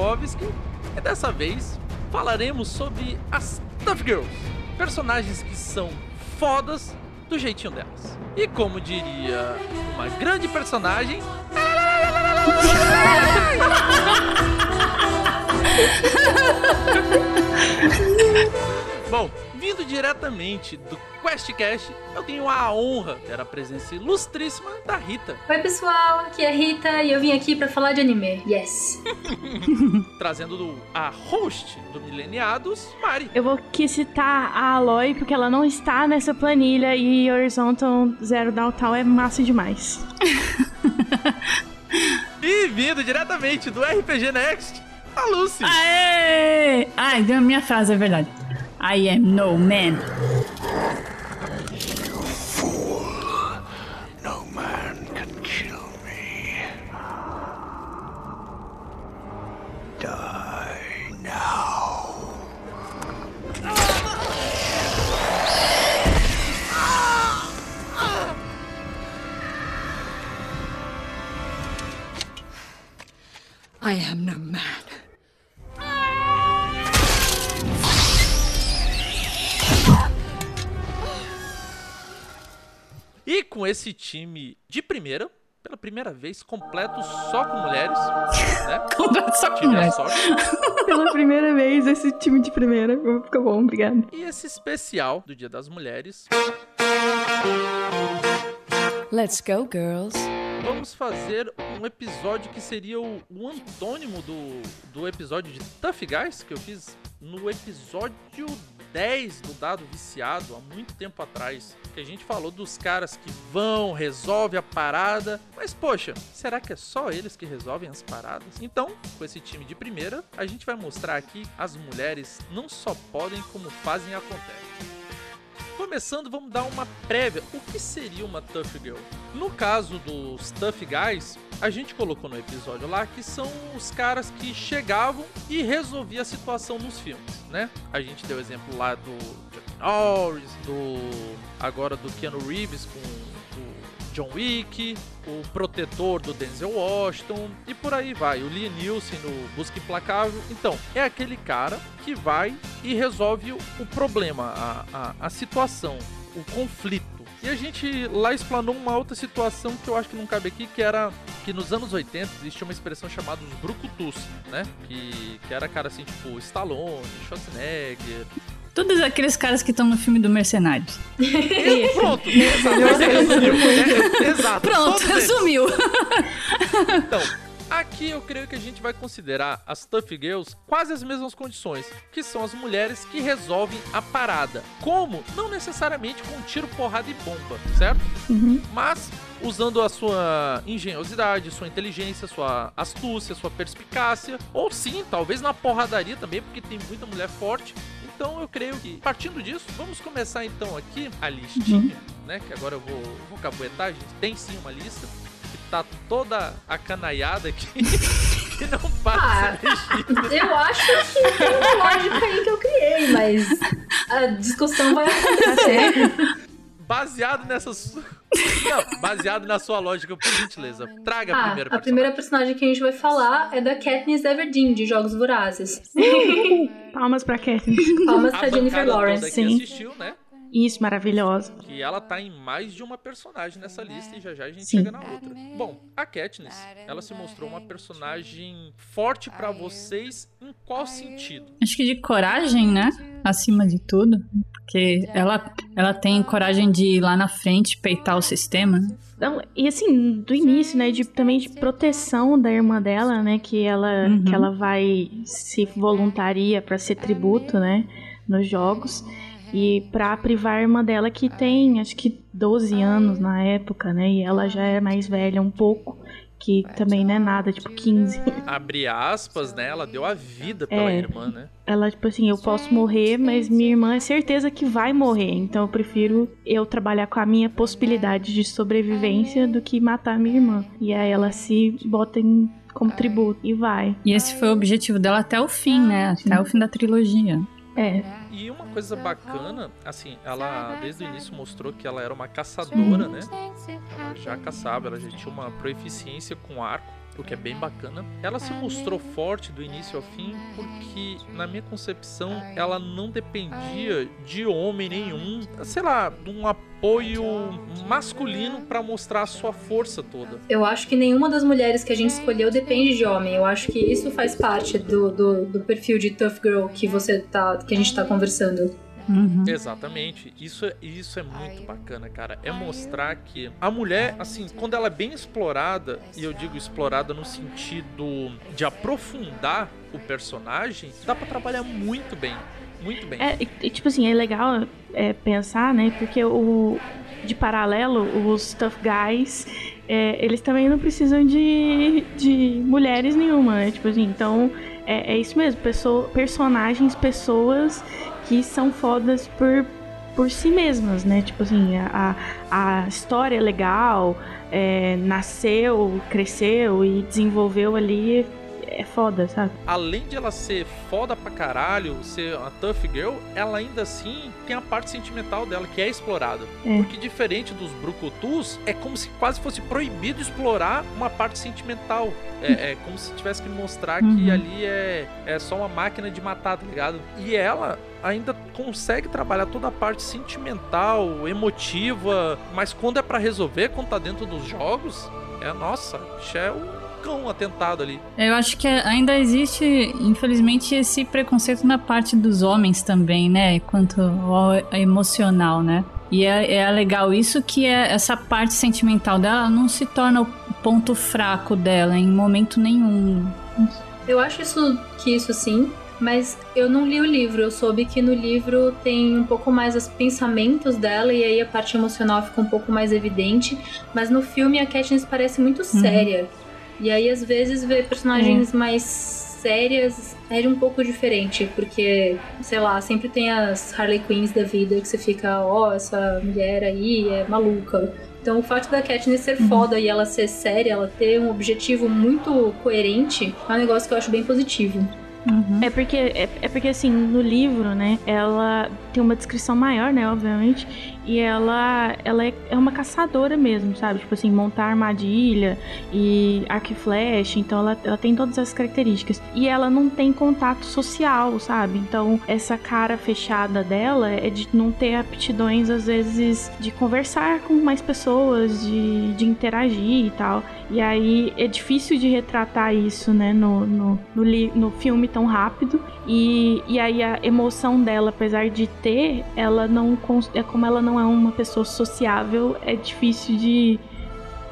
Stankovski e dessa vez falaremos sobre as Tough Girls, personagens que são fodas do jeitinho delas. E como diria uma grande personagem. Bom, vindo diretamente do QuestCast, eu tenho a honra de ter a presença ilustríssima da Rita. Oi, pessoal, aqui é a Rita e eu vim aqui para falar de anime. Yes! Trazendo do, a host do Mileniados, Mari. Eu vou aqui citar a Aloy porque ela não está nessa planilha e Horizontal Zero Downtown é massa demais. e vindo diretamente do RPG Next, a Lucy. Aê! Ai, deu a minha frase, é verdade. I am no man. You Fool. No man can kill me. Die now. I am no man. E com esse time de primeira, pela primeira vez, completo só com mulheres, né? Completo só com mulheres. Pela primeira vez, esse time de primeira. Ficou bom, obrigado. E esse especial do Dia das Mulheres, Let's go, girls. vamos fazer um episódio que seria o, o antônimo do, do episódio de Tough Guys, que eu fiz no episódio 10 do Dado Viciado, há muito tempo atrás. Que a gente falou dos caras que vão, resolve a parada. Mas, poxa, será que é só eles que resolvem as paradas? Então, com esse time de primeira, a gente vai mostrar aqui as mulheres não só podem, como fazem acontecem. Começando, vamos dar uma prévia. O que seria uma Tough Girl? No caso dos Tough Guys, a gente colocou no episódio lá que são os caras que chegavam e resolviam a situação nos filmes, né? A gente deu exemplo lá do Chuck Norris, do agora do Keanu Reeves com John Wick, o protetor do Denzel Washington e por aí vai. O Liam Neeson no Busca Implacável. Então, é aquele cara que vai e resolve o, o problema, a, a, a situação, o conflito. E a gente lá explanou uma outra situação que eu acho que não cabe aqui, que era que nos anos 80 existia uma expressão chamada os brucutus, né? Que, que era cara assim, tipo Stallone, Schwarzenegger. Todos aqueles caras que estão no filme do Mercenários. E pronto, exato, esse é resumiu. É, exato. Pronto, resumiu. Então, aqui eu creio que a gente vai considerar as Tough Girls quase as mesmas condições, que são as mulheres que resolvem a parada. Como? Não necessariamente com tiro, porrada e bomba, certo? Mas usando a sua engenhosidade, sua inteligência, sua astúcia, sua perspicácia, ou sim, talvez na porradaria também, porque tem muita mulher forte. Então eu creio que, partindo disso, vamos começar então aqui a listinha, né? Que agora eu vou, vou cabuetar, a gente tem sim uma lista que tá toda acanaiada aqui. e não passa Ah. Eu acho que tem uma lógica aí que eu criei, mas a discussão vai acontecer. Baseado nessas. Não, baseado na sua lógica, por gentileza. Traga a Ah, primeira a primeira personagem que a gente vai falar é da Katniss Everdeen, de Jogos Vorazes. Palmas pra Catherine. Palmas A pra Jennifer Lawrence. sim. assistiu, né? Isso, maravilhosa. Que ela tá em mais de uma personagem nessa lista e já já a gente Sim. chega na outra. Bom, a Katniss, ela se mostrou uma personagem forte pra vocês em qual sentido? Acho que de coragem, né? Acima de tudo. Porque ela, ela tem coragem de ir lá na frente peitar o sistema. Não, e assim, do início, né, de, também de proteção da irmã dela, né, que ela, Uhum. que ela vai se voluntaria pra ser tributo, né, nos jogos. E pra privar a irmã dela que tem, acho que 12 anos na época, né, e ela já é mais velha um pouco, que também não é nada, tipo 15. Abre aspas, né? Ela deu a vida pela É. irmã, né? Ela, tipo assim, eu posso morrer, mas minha irmã é certeza que vai morrer. Então eu prefiro eu trabalhar com a minha possibilidade de sobrevivência do que matar minha irmã. E aí ela se bota em, como tributo e vai. E esse foi o objetivo dela até o fim, né? Até o fim da trilogia. É, E uma coisa bacana, assim, ela desde o início mostrou que ela era uma caçadora, né? Ela já caçava, ela já tinha uma proeficiência com arco. O que é bem bacana. Ela se mostrou forte do início ao fim porque, na minha concepção, ela não dependia de homem nenhum, sei lá, de um apoio masculino para mostrar a sua força toda. Eu acho que nenhuma das mulheres que a gente escolheu depende de homem. Eu acho que isso faz parte do, do, do perfil de tough girl que você tá, que a gente tá conversando. Uhum. Exatamente. Isso, é- isso é muito bacana, cara. É mostrar que a mulher, assim, quando ela é bem explorada, e eu digo explorada no sentido de aprofundar o personagem, dá pra trabalhar muito bem. Muito bem. É, e, e, tipo assim, é legal é, pensar, né? Porque o de paralelo, os tough guys, é, eles também não precisam de, de mulheres nenhuma, né? Tipo assim, então é, é isso mesmo, pessoa, personagens, pessoas que são fodas por, por si mesmas, né? Tipo assim, a, a história é legal, é, nasceu, cresceu e desenvolveu ali é foda, sabe? Além de ela ser foda pra caralho, ser uma tough girl, ela ainda assim tem a parte sentimental dela que é explorada. É. Porque diferente dos brucutus, é como se quase fosse proibido explorar uma parte sentimental. É, é como se tivesse que mostrar que Uhum. ali é, é só uma máquina de matar, tá ligado? E ela ainda consegue trabalhar toda a parte sentimental, emotiva, mas quando é pra resolver, quando tá dentro dos jogos, é nossa, bicho é um cão atentado ali. Eu acho que ainda existe, infelizmente, esse preconceito na parte dos homens também, né? Quanto ao emocional, né? E é, é legal isso que é essa parte sentimental dela não se torna o ponto fraco dela em momento nenhum. Eu acho isso que isso sim, mas eu não li o livro. Eu soube que no livro tem um pouco mais os pensamentos dela e aí a parte emocional fica um pouco mais evidente. Mas no filme a Katniss parece muito séria. E aí às vezes ver personagens mais sérias é um pouco diferente, porque, sei lá, sempre tem as Harley Quinns da vida que você fica, ó, essa mulher aí é maluca. Então o fato da Katniss ser foda e ela ser séria, ela ter um objetivo muito coerente, é um negócio que eu acho bem positivo. É porque, é, é porque assim, no livro, né, ela tem uma descrição maior, né, obviamente, e ela, ela é, é uma caçadora mesmo, sabe? Tipo assim, montar armadilha e arco e flecha, então ela, ela tem todas essas características. E ela não tem contato social, sabe? Então, essa cara fechada dela é de não ter aptidões, às vezes, de conversar com mais pessoas, de, de interagir e tal. E aí é difícil de retratar isso, né, no, no, no, li- no filme tão rápido. E, e aí a emoção dela, apesar de ter, ela não. É como ela não é uma pessoa sociável, é difícil de,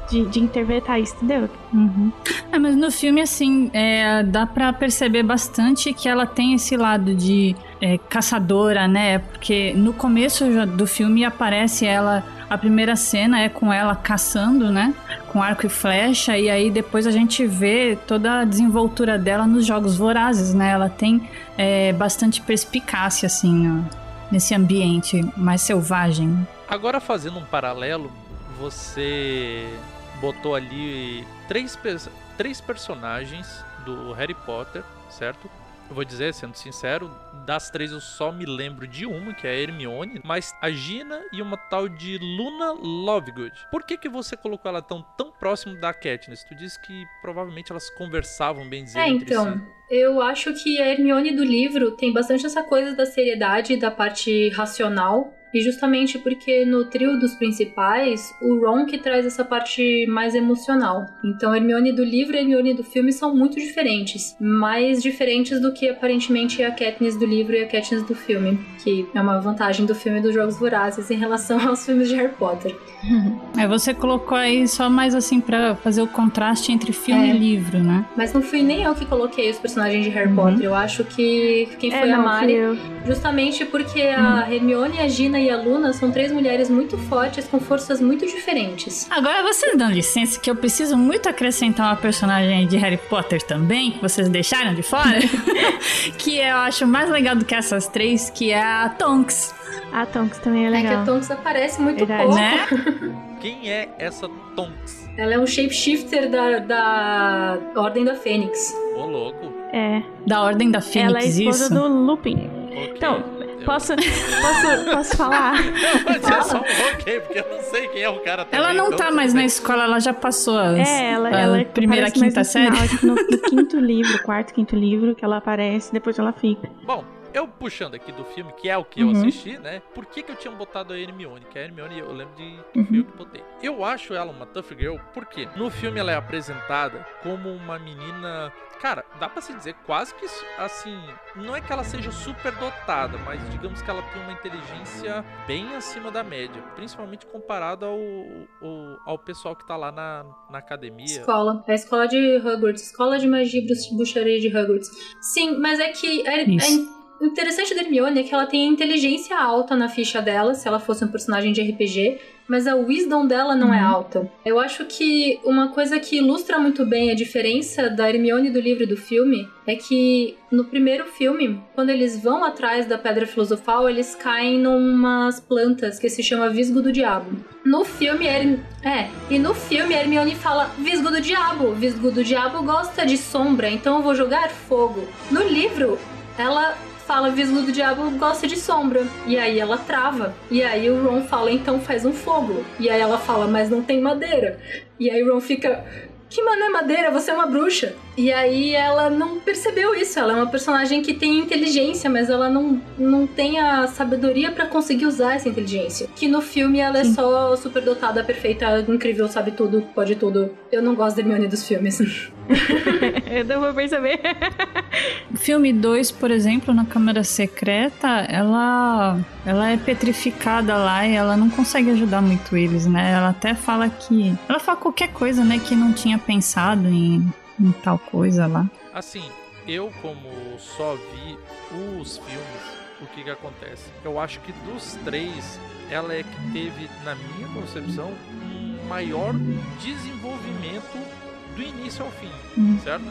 de, de interpretar isso, entendeu? Uhum. É, mas no filme, assim, é, dá pra perceber bastante que ela tem esse lado de é, caçadora, né? Porque no começo do filme aparece ela. A primeira cena é com ela caçando, né? Com arco e flecha, e aí depois a gente vê toda a desenvoltura dela nos jogos vorazes, né? Ela tem é, bastante perspicácia, assim, nesse ambiente mais selvagem. Agora fazendo um paralelo, você botou ali três, três personagens do Harry Potter, certo? Eu vou dizer, sendo sincero, das três eu só me lembro de uma, que é a Hermione, mas a Gina e uma tal de Luna Lovegood. Por que que você colocou ela tão, tão próximo da Katniss? Tu disse que provavelmente elas conversavam bem dizer É, entre então, si. eu acho que a Hermione do livro tem bastante essa coisa da seriedade e da parte racional. E justamente porque no trio dos principais, o Ron que traz essa parte mais emocional. Então, a Hermione do livro e a Hermione do filme são muito diferentes. Mais diferentes do que aparentemente a Katniss do livro e a Katniss do filme. Que é uma vantagem do filme dos Jogos Vorazes em relação aos filmes de Harry Potter. É, você colocou aí só mais assim pra fazer o contraste entre filme É. e livro, né? Mas não fui nem eu que coloquei os personagens de Harry Uhum. Potter. Eu acho que quem é, foi a não, Mari. Justamente porque a Hermione, a Gina e a Luna são três mulheres muito fortes, com forças muito diferentes. Agora vocês dão licença que eu preciso muito acrescentar uma personagem de Harry Potter também, que vocês deixaram de fora, que eu acho mais legal do que essas três, que é a Tonks, A Tonks também é É que legal. a Tonks aparece muito Verdade. pouco. né? Quem é essa Tonks? Ela é um shapeshifter da, da Ordem da Fênix. Ô louco. É, Da Ordem da ela é a Fênix, esposa isso. do Lupin. Ok. Então, Eu- Posso, posso, posso falar? Eu vou dizer só um ok, porque eu não sei quem é o cara também. Ela não então tá mais na escola, ela já passou as, É, ela, a ela primeira, quinta série. Final, no, no quinto livro, quarto, quinto livro, que ela aparece, depois ela fica. Bom, eu puxando aqui do filme, que é o que eu Uhum. assisti, né? Por que, que eu tinha botado a Hermione? Que a Hermione, eu lembro de que fui eu que botei. Eu acho ela uma tough girl, porque no filme ela é apresentada como uma menina. Cara, dá pra se dizer quase que assim. Não é que ela seja super dotada, mas digamos que ela tem uma inteligência bem acima da média. Principalmente comparado ao, ao, ao pessoal que tá lá na, na academia. Escola. A escola de Hogwarts. Escola de magia e bruxa- bruxaria de Hogwarts. Sim, mas é que Isso. a- o interessante da Hermione é que ela tem a inteligência alta na ficha dela, se ela fosse um personagem de RPG, mas a wisdom dela não é Uhum. alta. Eu acho que uma coisa que ilustra muito bem a diferença da Hermione do livro e do filme é que no primeiro filme, quando eles vão atrás da Pedra Filosofal, eles caem numas plantas que se chama Visgo do Diabo. No filme, a Herm- é, e no filme a Hermione fala Visgo do Diabo. Visgo do Diabo gosta de sombra, então eu vou jogar fogo. No livro, ela fala Visgo do Diabo gosta de sombra. E aí ela trava. E aí o Ron fala, então faz um fogo. E aí ela fala, mas não tem madeira. E aí o Ron fica, que mané madeira, você é uma bruxa. E aí ela não percebeu isso. Ela é uma personagem que tem inteligência, mas ela não, não tem a sabedoria pra conseguir usar essa inteligência. Que no filme ela é só superdotada, perfeita, incrível, sabe tudo, pode tudo. Eu não gosto da Hermione dos filmes. Eu não vou perceber. Filme 2, por exemplo, na Câmara Secreta, ela, ela é petrificada lá e ela não consegue ajudar muito eles, né? Ela até fala que. Ela fala qualquer coisa, né? Que não tinha pensado em, em tal coisa lá. Assim, eu como só vi os filmes, o que que acontece? Eu acho que dos três, ela é que teve, na minha concepção, um maior desenvolvimento do início ao fim, Hum. certo?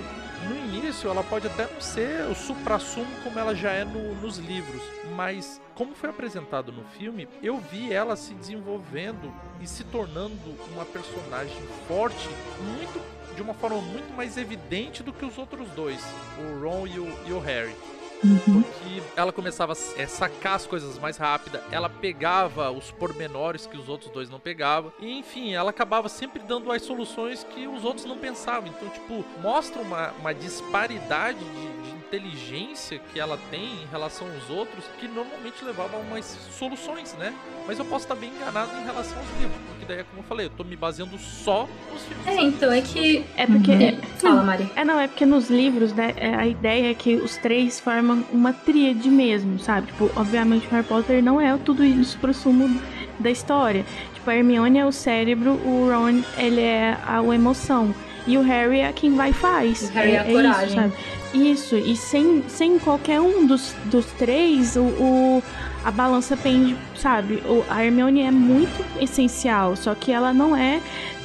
No início, ela pode até não ser o supra-sumo como ela já é no- nos livros, mas como foi apresentado no filme, eu vi ela se desenvolvendo e se tornando uma personagem forte muito de uma forma muito mais evidente do que os outros dois, o Ron e o, e o Harry. Porque ela começava a é, sacar as coisas mais rápida, ela pegava os pormenores que os outros dois não pegavam, e enfim, ela acabava sempre dando as soluções que os outros não pensavam. Então, tipo, mostra uma, uma disparidade de, de inteligência que ela tem em relação aos outros, que normalmente levava a umas soluções, né? Mas eu posso estar bem enganado em relação aos livros, porque daí, é como eu falei, eu tô me baseando só nos filmes. É, então, é que. É porque. Uhum. Fala, Mari. É, não, é porque nos livros, né, é, a ideia é que os três formam uma tríade mesmo, sabe? Tipo, obviamente o Harry Potter não é tudo isso pro sumo da história. Tipo, a Hermione é o cérebro, o Ron, ele é a, a emoção. E o Harry é quem vai e faz. O Harry é a coragem. Isso, sabe? Isso, e sem, sem qualquer um dos, dos três, o, o- a balança pende, sabe? O, a Hermione é muito essencial, só que ela não é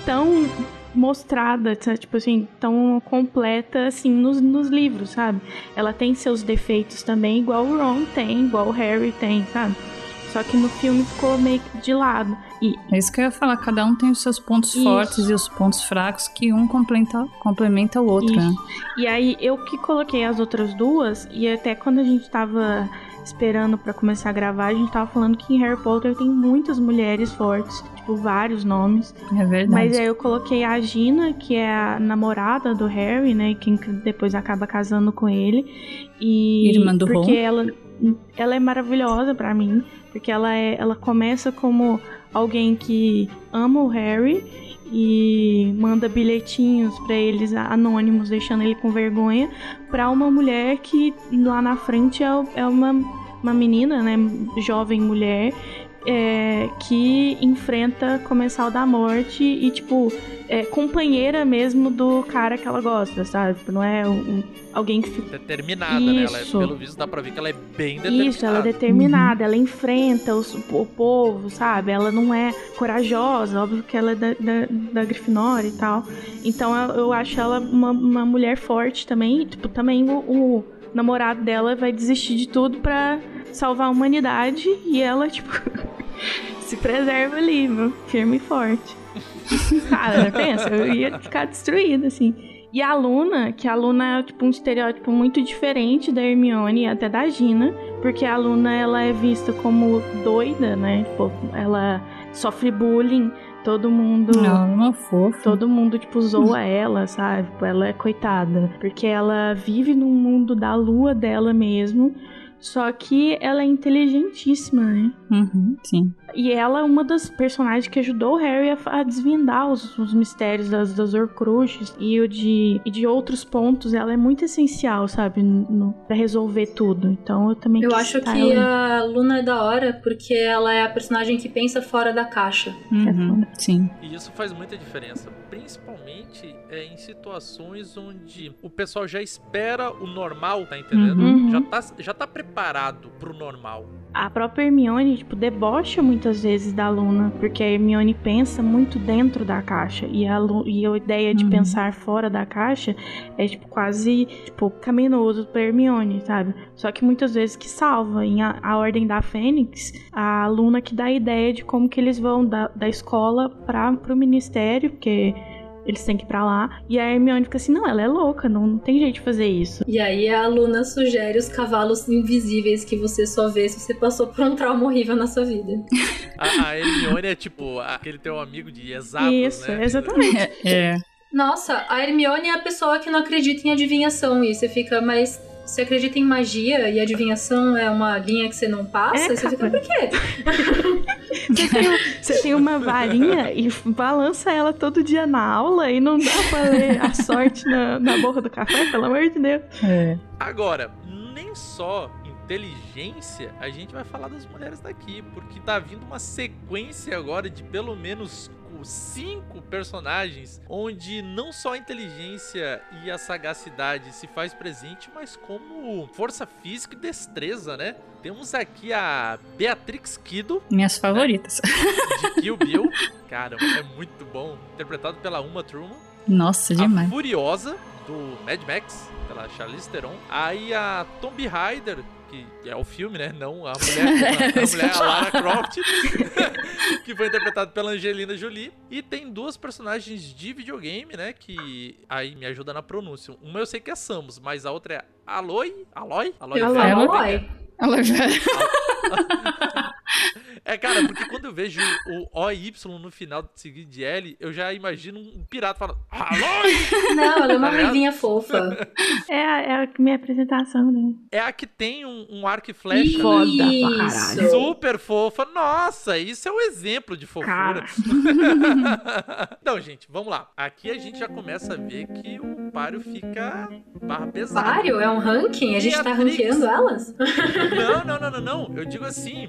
tão mostrada, tá? tipo assim, tão completa assim nos, nos livros, sabe? Ela tem seus defeitos também, igual o Ron tem, igual o Harry tem, sabe? Só que no filme ficou meio que de lado. E É isso que eu ia falar, cada um tem os seus pontos Isso. fortes e os pontos fracos que um complementa, complementa o outro, né? E aí eu que coloquei as outras duas, e até quando a gente tava esperando pra começar a gravar, a gente tava falando que em Harry Potter tem muitas mulheres fortes, tipo, vários nomes. É verdade. Mas aí eu coloquei a Gina, que é a namorada do Harry, né? Quem depois acaba casando com ele. E Irmã do porque Ron. ela ela é maravilhosa pra mim, porque ela é ela começa como alguém que ama o Harry e manda bilhetinhos pra eles anônimos, deixando ele com vergonha, pra uma mulher que lá na frente é, é uma uma menina, né, jovem mulher é, que enfrenta Comensal da Morte e, tipo, é companheira mesmo do cara que ela gosta, sabe? Tipo, Não é um, alguém que fica. Determinada, né? Ela é, Isso. pelo visto dá pra ver que ela é bem determinada. Isso, ela é determinada, ela enfrenta os- o povo, sabe? Ela não é corajosa, óbvio que ela é da, da, da Grifinória e tal. Então eu, eu acho ela uma, uma mulher forte também. Tipo, também o, o namorado dela vai desistir de tudo pra salvar a humanidade e ela, tipo, se preserva ali, meu, firme e forte. Cara, pensa, eu ia ficar destruída, assim. E a Luna, que a Luna é tipo um estereótipo muito diferente da Hermione e até da Gina, porque a Luna ela é vista como doida, né? Tipo, ela sofre bullying, todo mundo Não, uma fofa. Todo mundo, tipo, zoa ela, sabe? Tipo, Ela é coitada. Porque ela vive num mundo da lua dela mesmo. Só que ela é inteligentíssima, né? Uhum, sim. E ela é uma das personagens que ajudou o Harry a, a desvendar os, os mistérios das, das Horcruxes e o de, e de outros pontos. Ela é muito essencial, sabe? No, pra resolver tudo. Então eu também Eu quis acho citar que ela. a Luna é da hora porque ela é a personagem que pensa fora da caixa. Uhum, sim. E isso faz muita diferença, principalmente é, em situações onde o pessoal já espera o normal, tá entendendo? Uhum. Já, tá, já tá preparado pro normal. A própria Hermione, tipo, debocha muitas vezes da Luna, porque a Hermione pensa muito dentro da caixa. E a, Lu- e a ideia de Uhum. pensar fora da caixa é, tipo, quase, tipo, caminoso pra Hermione, sabe? Só que muitas vezes que salva. Em a, a Ordem da Fênix, a Luna que dá a ideia de como que eles vão da, da escola pra, pro ministério, porque eles têm que ir pra lá. E a Hermione fica assim, não, ela é louca, não, não tem jeito de fazer isso. E aí a Luna sugere os cavalos invisíveis que você só vê se você passou por um trauma horrível na sua vida. A, a Hermione é tipo aquele teu amigo de exatos, isso, né? exatamente. É. Nossa, a Hermione é a pessoa que não acredita em adivinhação. E você fica, mas você acredita em magia e adivinhação é uma linha que você não passa? É, você fica, por quê? Você tem, você tem uma varinha e balança ela todo dia na aula e não dá pra ler a sorte na, na borra do café, pelo amor de Deus. É. Agora, nem só inteligência, a gente vai falar das mulheres daqui, porque tá vindo uma sequência agora de pelo menos cinco personagens, onde não só a inteligência e a sagacidade se faz presente, mas como força física e destreza, né? Temos aqui a Beatrix Kido, Minhas favoritas. de Kill Bill. Caramba, é muito bom. Interpretado pela Uma Thurman. Nossa, demais. A Furiosa, do Mad Max, pela Charlize Theron. Aí a Tomb Raider, que é o filme, né? Não a mulher, a, a mulher, a Lara Croft, que foi interpretada pela Angelina Jolie. E tem duas personagens de videogame, né? Que aí me ajuda na pronúncia. Uma eu sei que é Samus, mas a outra é Aloy? Aloy? Aloy? Vera? falo, Ela- "Oi". Ela já... É, cara, porque quando eu vejo o OY no final seguido de L, eu já imagino um pirata falando Aloy! Não, ela é uma Tá ligado? ruivinha fofa. É a, é a minha apresentação, né? É a que tem um, um arco e flecha, Foda né? Isso. Super fofa. Nossa, isso é um exemplo de fofura. Não, gente, vamos lá. Aqui a gente já começa a ver que o páreo fica barra pesada. Vário? É um ranking? A gente tá Beatrix. ranqueando elas? Não, não, não, não, não. Eu digo assim,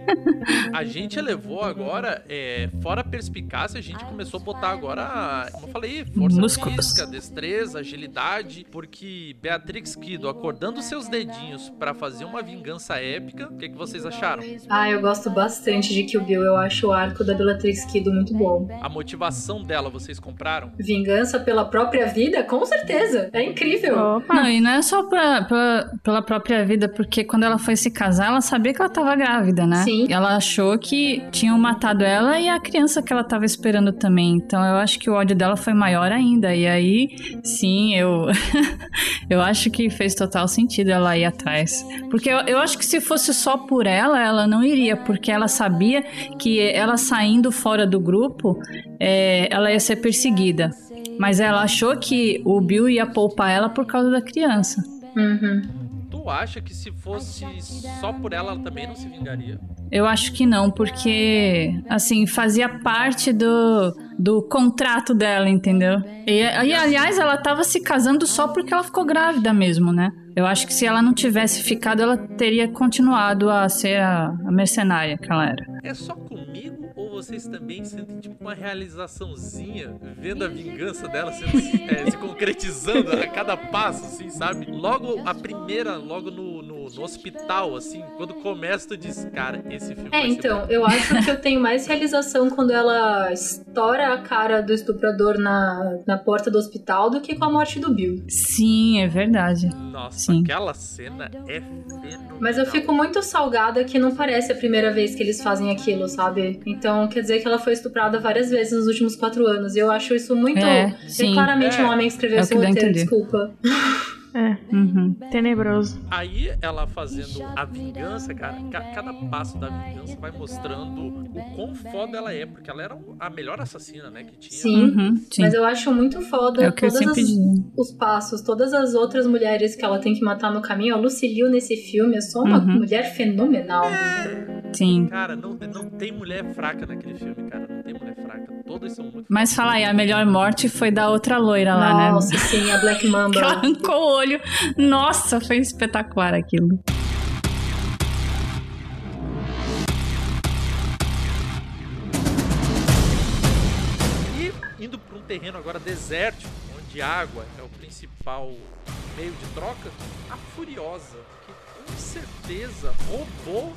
a gente elevou agora, é, fora a perspicácia, a gente começou a botar agora, como eu falei, força Músculos. física, destreza, agilidade, porque Beatrix Kido acordando seus dedinhos pra fazer uma vingança épica, o que, que vocês acharam? Ah, eu gosto bastante de Kill Bill. Eu acho o arco da Bellatrix Kido muito bom. A motivação dela, vocês compraram? Vingança pela própria vida? Com certeza. É incrível. Opa. Não, e não é só pra, pela, pela própria vida, porque quando ela foi se casar, ela sabia que ela tava grávida, né? Sim. E ela achou que tinham matado ela e a criança que ela tava esperando também. Então eu acho que o ódio dela foi maior ainda. E aí, sim, eu. eu acho que fez total sentido ela ir atrás. Porque eu, eu acho que se fosse só por ela, ela não iria, porque ela sabia que ela saindo fora do grupo, é, ela ia ser perseguida. Mas ela achou que o Bill ia poupar ela por causa da criança. Uhum. Tu acha que se fosse só por ela, ela também não se vingaria? Eu acho que não, porque, assim, fazia parte do, do contrato dela, entendeu? E, e, aliás, ela tava se casando só porque ela ficou grávida mesmo, né? Eu acho que se ela não tivesse ficado, ela teria continuado a ser a, a mercenária que ela era. É só comigo vocês também sentem tipo uma realizaçãozinha vendo a vingança dela sendo, é, se concretizando a cada passo, assim, sabe? Logo a primeira, logo no, no no, no hospital, assim, quando começa, tu diz, cara, esse filme É, vai ser então, bom. eu acho que eu tenho mais realização quando ela estoura a cara do estuprador na, na porta do hospital do que com a morte do Bill. Sim, é verdade. Nossa, Sim. aquela cena é fenomenal. Mas eu fico muito salgada que não parece a primeira vez que eles fazem aquilo, sabe? Então quer dizer que ela foi estuprada várias vezes nos últimos quatro anos. E eu acho isso muito. É, sim. claramente É. um homem que escreveu É a roteiro, desculpa. É, Uhum. tenebroso. Aí ela fazendo a vingança, cara, ca- cada passo da vingança vai mostrando o quão foda ela é, porque ela era a melhor assassina, né, que tinha. Sim. Uhum, sim. Mas eu acho muito foda É o que eu todas sempre as- digo. os passos, todas as outras mulheres que ela tem que matar no caminho. A Lucy Liu nesse filme é só uma Uhum. mulher fenomenal. Sim. Cara, não, não tem mulher fraca naquele filme, cara. Todas são muito Mas fala aí, a melhor morte foi da outra loira lá, né? Nossa, sim, a Black Que ela Mamba. arrancou o olho. Nossa, foi espetacular aquilo. E indo para um terreno agora desértico, onde água é o principal meio de troca, a Furiosa, que com certeza roubou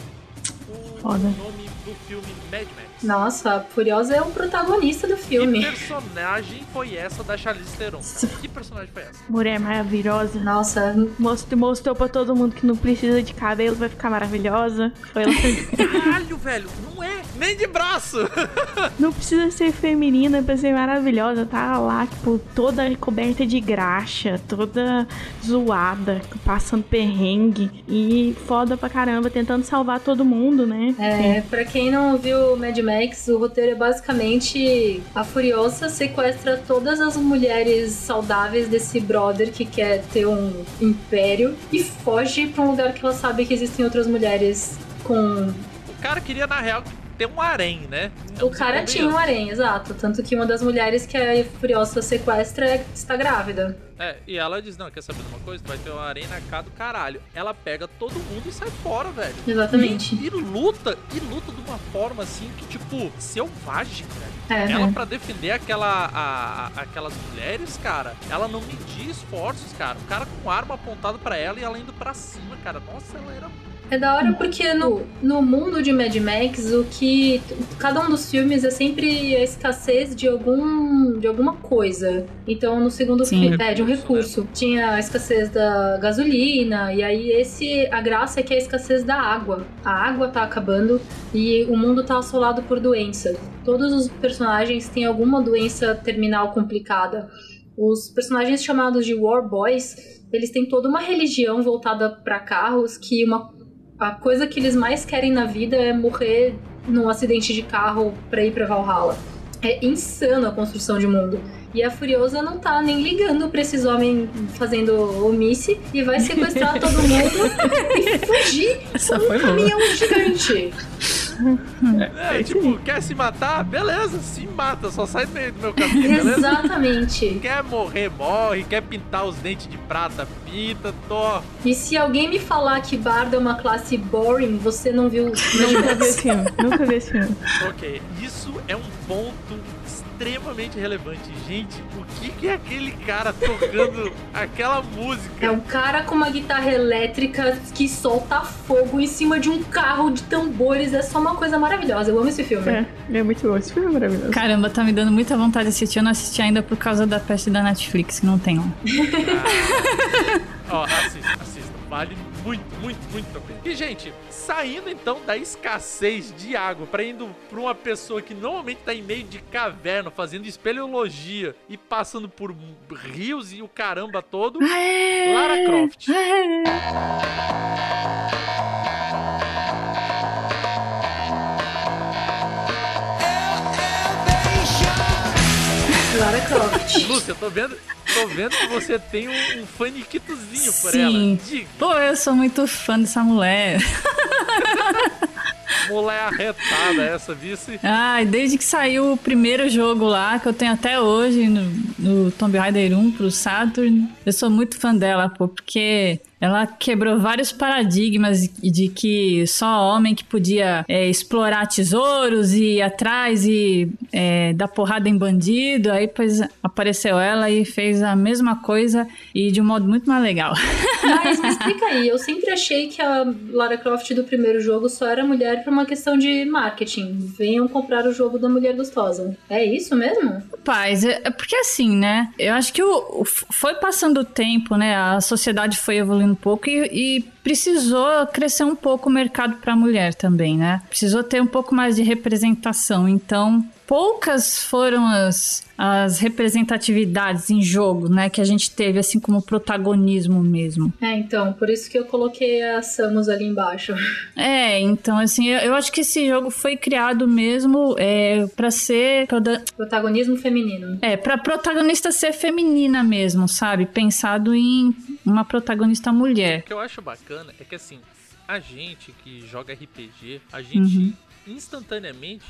o Foda. nome do filme Mad Max. Nossa, a Furiosa é o protagonista do Que filme. personagem foi essa da Charlize Theron? cara? Que personagem foi essa? Mulher maravilhosa. Nossa, Mostrou, mostrou pra todo mundo que não precisa de cabelo, vai ficar maravilhosa. Foi ela Caralho, velho, não é nem de braço. Não precisa ser feminina pra ser maravilhosa. Tá lá, tipo, toda coberta de graxa, toda zoada, passando perrengue. E foda pra caramba, tentando salvar todo mundo, né? é, pra quem não viu Mad Max, o roteiro é basicamente a Furiosa sequestra todas as mulheres saudáveis desse brother que quer ter um império e foge pra um lugar que ela sabe que existem outras mulheres com O cara queria, na real, ter um harém, né? O cara tinha um harém, exato. Tanto que uma das mulheres que a Furiosa sequestra é- está grávida. É, e ela diz, não, quer saber de uma coisa? Vai ter um harém na do caralho. Ela pega todo mundo e sai fora, velho. Exatamente. E luta, e luta de uma forma assim que, tipo, selvagem, velho. É. Ela, pra defender aquela, a- a- aquelas mulheres, cara, ela não media esforços, cara. O cara com arma apontado pra ela e ela indo pra cima, cara. Nossa, ela era. É da hora porque no, no mundo de Mad Max, o que. Cada um dos filmes é sempre a escassez de algum. de alguma coisa. Então no segundo Sim. filme. É, de um Recurso, recurso. Tinha a escassez da gasolina, e aí esse. A graça é que é a escassez da água. A água tá acabando e o mundo tá assolado por doença. Todos os personagens têm alguma doença terminal complicada. Os personagens chamados de War Boys, eles têm toda uma religião voltada pra carros que uma a coisa que eles mais querem na vida é morrer num acidente de carro pra ir pra Valhalla. É insano a construção de mundo. E a Furiosa não tá nem ligando pra esses homens fazendo omisse e vai sequestrar todo mundo e fugir Essa com um caminhão gigante. É, tipo, quer se matar? Beleza, se mata, só sai do meio do meu caminho, beleza? Exatamente. Quer morrer, morre. Quer pintar os dentes de prata, pinta, tô. E se alguém me falar que Bardo é uma classe boring, você não viu Nunca vi esse filme. Nunca vi esse filme. Ok, isso é um ponto extremamente relevante. Gente, o que, que é aquele cara tocando aquela música? É um cara com uma guitarra elétrica que solta fogo em cima de um carro de tambores. É só uma coisa maravilhosa. Eu amo esse filme. É, ele é muito bom. Esse filme é maravilhoso. Caramba, tá me dando muita vontade de assistir. Eu não assisti ainda por causa da peça da Netflix, que não tem lá. Ó, assista, assista. Vale muito, muito, muito pena. E, gente, saindo então da escassez de água pra indo pra uma pessoa que normalmente tá em meio de caverna, fazendo espeleologia e passando por rios e o caramba todo, Lara Croft. Lara Croft. Lúcia, eu tô vendo, tô vendo que você tem um, um faniquitozinho por Sim. ela. Diga, Pô, eu sou muito fã dessa mulher. mulher arretada essa, vice. Ai, desde que saiu o primeiro jogo lá, que eu tenho até hoje, no, no Tomb Raider 1 pro Saturn, eu sou muito fã dela, pô, porque ela quebrou vários paradigmas de que só homem que podia é, explorar tesouros e ir atrás e é, dar porrada em bandido. Aí, pois, apareceu ela e fez a mesma coisa e de um modo muito mais legal. Mas me explica aí, eu sempre achei que a Lara Croft do primeiro jogo só era mulher por uma questão de marketing. Venham comprar o jogo da mulher gostosa. É isso mesmo? Paz, é é porque assim, né? Eu acho que o, o- foi passando o tempo, né? A sociedade foi evoluindo um pouco e, e precisou crescer um pouco o mercado para a mulher também, né? Precisou ter um pouco mais de representação. Então, poucas foram as, as representatividades em jogo, né? Que a gente teve, assim, como protagonismo mesmo. É, então, por isso que eu coloquei a Samus ali embaixo. É, então, assim, eu, eu acho que esse jogo foi criado mesmo é, para ser. proda- Protagonismo feminino. É, pra protagonista ser feminina mesmo, sabe? Pensado em uma protagonista mulher. O que eu acho bacana é que assim, a gente que joga RPG, a gente instantaneamente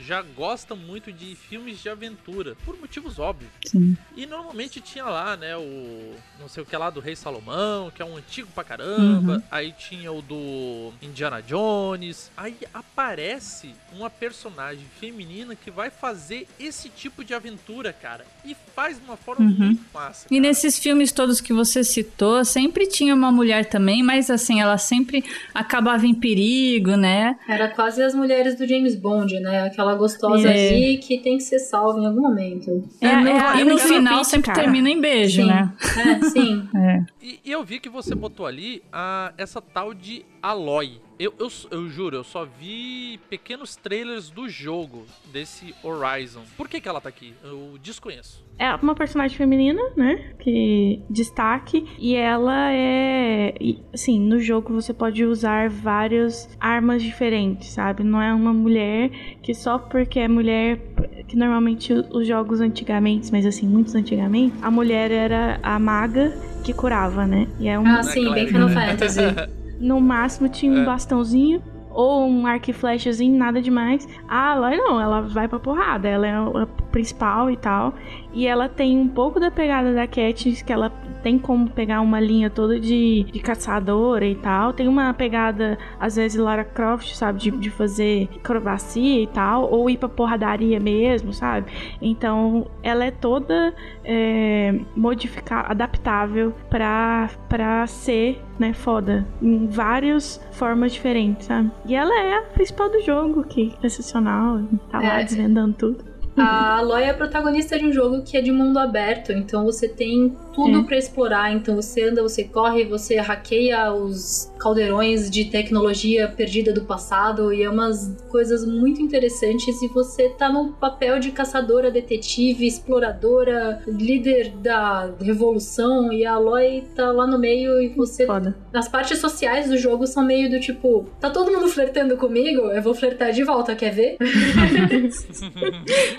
já gosta muito de filmes de aventura, por motivos óbvios. Sim. E normalmente tinha lá, né, o não sei o que lá do Rei Salomão, que é um antigo pra caramba. Uhum. Aí tinha o do Indiana Jones. Aí aparece uma personagem feminina que vai fazer esse tipo de aventura, cara. E faz de uma forma Uhum. muito massa. E cara. nesses filmes todos que você citou, sempre tinha uma mulher também, mas assim, ela sempre acabava em perigo, né? Era quase as mulheres do James Bond, né? Aquela gostosa É. ali que tem que ser salva em algum momento. É, e no, é a- e é no final sempre cara. termina em beijo, Sim. né? É, sim. É. E, e eu vi que você botou ali a, essa tal de Aloy. Eu, eu, eu juro, eu só vi pequenos trailers do jogo, desse Horizon. Por que, que ela tá aqui? Eu desconheço. É uma personagem feminina, né? Que destaque. E ela é. Assim, no jogo você pode usar várias armas diferentes, sabe? Não é uma mulher que só porque é mulher. Que normalmente os jogos antigamente, mas assim, muitos antigamente, a mulher era a maga que curava, né? E é um, Ah, sim, bem Final né? Fantasy. no máximo tinha um É. bastãozinho ou um arco e flechazinho, nada demais. A Aloy não, ela vai pra porrada, ela é principal e tal. E ela tem um pouco da pegada da Katniss, que ela tem como pegar uma linha toda de, de caçadora e tal. Tem uma pegada, às vezes, Lara Croft, sabe? De, de fazer acrobacia e tal. Ou ir pra porradaria mesmo, sabe? Então, ela é toda é, modificada, adaptável pra, pra ser, né, foda. Em várias formas diferentes, sabe? E ela é a principal do jogo, que é sensacional. Tá lá É. desvendando tudo. A Aloy é a protagonista de um jogo que é de mundo aberto, então você tem tudo É. pra explorar. Então você anda, você corre, você hackeia os caldeirões de tecnologia perdida do passado e é umas coisas muito interessantes. E você tá no papel de caçadora, detetive, exploradora, líder da revolução. E a Aloy tá lá no meio e você Foda. as partes sociais do jogo são meio do tipo, tá todo mundo flertando comigo? Eu vou flertar de volta, quer ver?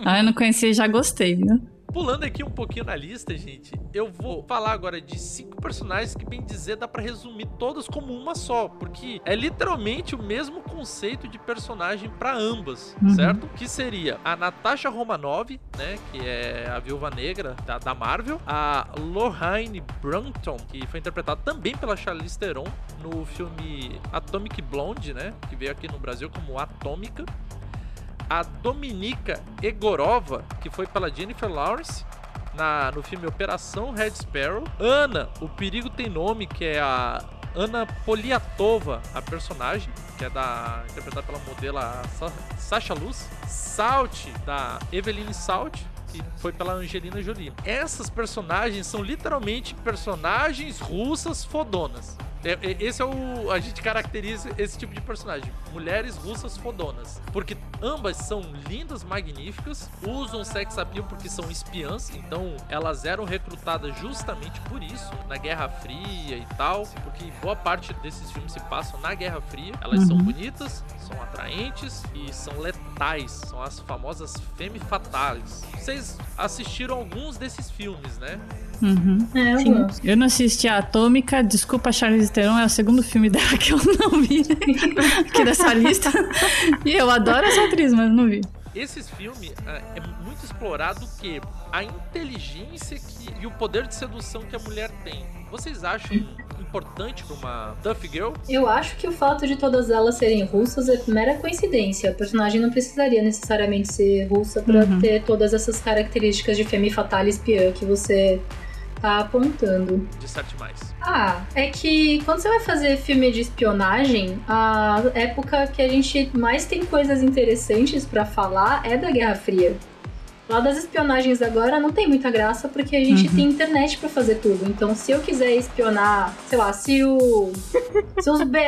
Ah, eu não conhecia e já gostei, viu? Pulando aqui um pouquinho na lista, gente, eu vou falar agora de cinco personagens que, bem dizer, dá pra resumir todas como uma só, porque é literalmente o mesmo conceito de personagem pra ambas, Uhum. certo? Que seria a Natasha Romanoff, né, que é a Viúva Negra da, da Marvel, a Lorraine Brunton, que foi interpretada também pela Charlize Theron no filme Atomic Blonde, né, que veio aqui no Brasil como Atômica a Dominika Egorova, que foi pela Jennifer Lawrence na, no filme Operação Red Sparrow. Ana, o perigo tem nome, que é a Ana Poliatova, a personagem, que é da interpretada pela modelo a Sa Sasha Luz. Salt, da Eveline Salt, que foi pela Angelina Jolie. Essas personagens são literalmente personagens russas fodonas. É- é- Esse é o. A gente caracteriza esse tipo de personagem. Mulheres russas fodonas. Porque ambas são lindas, magníficas, usam sex appeal porque são espiãs, então elas eram recrutadas justamente por isso, na Guerra Fria e tal. Porque boa parte desses filmes se passam na Guerra Fria. Elas são Uhum. bonitas, são atraentes e são letais. São as famosas femme fatales. Vocês assistiram alguns desses filmes, né? Uhum. É, alguns. Eu não assisti a Atômica, desculpa, Charlize Theron, é o segundo filme dela que eu não vi aqui dessa lista. E eu adoro essa atriz, mas não vi. Esses filmes ah, é muito explorado o que a inteligência que, e o poder de sedução que a mulher tem. Vocês acham importante pra uma Tough Girl? Eu acho que o fato de todas elas serem russas é mera coincidência. A personagem não precisaria necessariamente ser russa pra Uhum. ter todas essas características de femme fatale espiã que você tá apontando. Disserte mais. Ah, é que quando você vai fazer filme de espionagem, a época que a gente mais tem coisas interessantes pra falar é da Guerra Fria. Lá das espionagens agora não tem muita graça porque a gente tem internet pra fazer tudo. Então, se eu quiser espionar, sei lá, se o. Se os BR.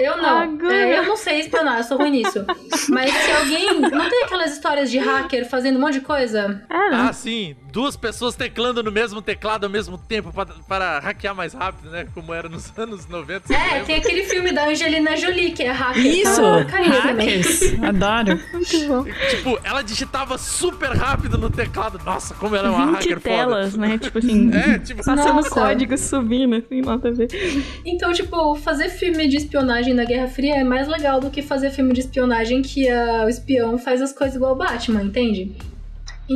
Eu não. É, eu não sei espionar, eu sou ruim nisso. Mas se alguém. Não tem aquelas histórias de hacker fazendo um monte de coisa? Ah, Ah, sim. Duas pessoas teclando no mesmo teclado ao mesmo tempo pra- para hackear mais rápido, né? Como era nos anos 90. você É, lembra? tem aquele filme da Angelina Jolie, que é hacker. Isso! Tá! Adoro. muito bom. Tipo, ela digitava super rápido no teclado. Nossa, como ela é uma 20 hacker telas, foda. né? Tipo assim, É, tipo, passando Nossa. código subindo, assim, nada a ver. Então, tipo, fazer filme de espionagem na Guerra Fria é mais legal do que fazer filme de espionagem que a- o espião faz as coisas igual o Batman, entende?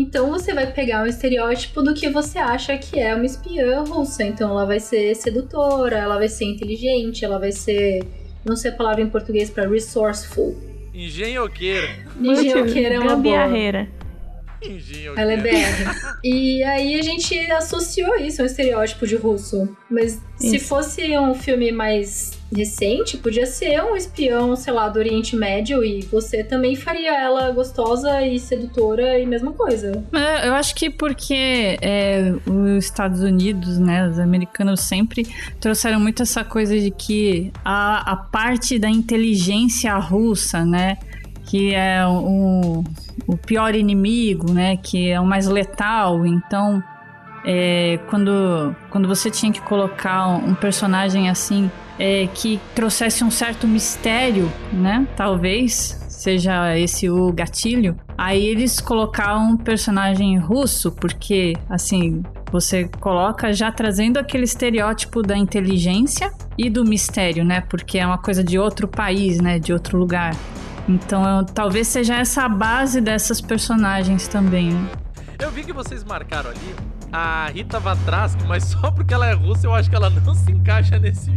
Então você vai pegar um estereótipo do que você acha que é uma espiã russa. Então ela vai ser sedutora, ela vai ser inteligente, ela vai ser. Não sei a palavra em português pra resourceful. engenhoqueira. Engenhoqueira é uma boa. Engenhoqueira. Ela é BR. e aí a gente associou isso a um estereótipo de russo. Mas se Isso. fosse um filme mais recente, podia ser um espião, sei lá, do Oriente Médio e você também faria ela gostosa e sedutora e mesma coisa. É, Eu acho que porque é, os Estados Unidos, né, os americanos sempre trouxeram muito essa coisa de que a, a parte da inteligência russa, né, que é o, o pior inimigo, né, que é o mais letal, então é, quando, quando você tinha que colocar um personagem assim é, que trouxesse um certo mistério, né? Talvez seja esse o gatilho. Aí eles colocaram um personagem russo, porque assim você coloca já trazendo aquele estereótipo da inteligência e do mistério, né? Porque é uma coisa de outro país, né? De outro lugar. Então eu- talvez seja essa a base dessas personagens também. né? Eu vi que vocês marcaram ali a Rita Vatrask, mas só porque ela é russa eu acho que ela não se encaixa nesse.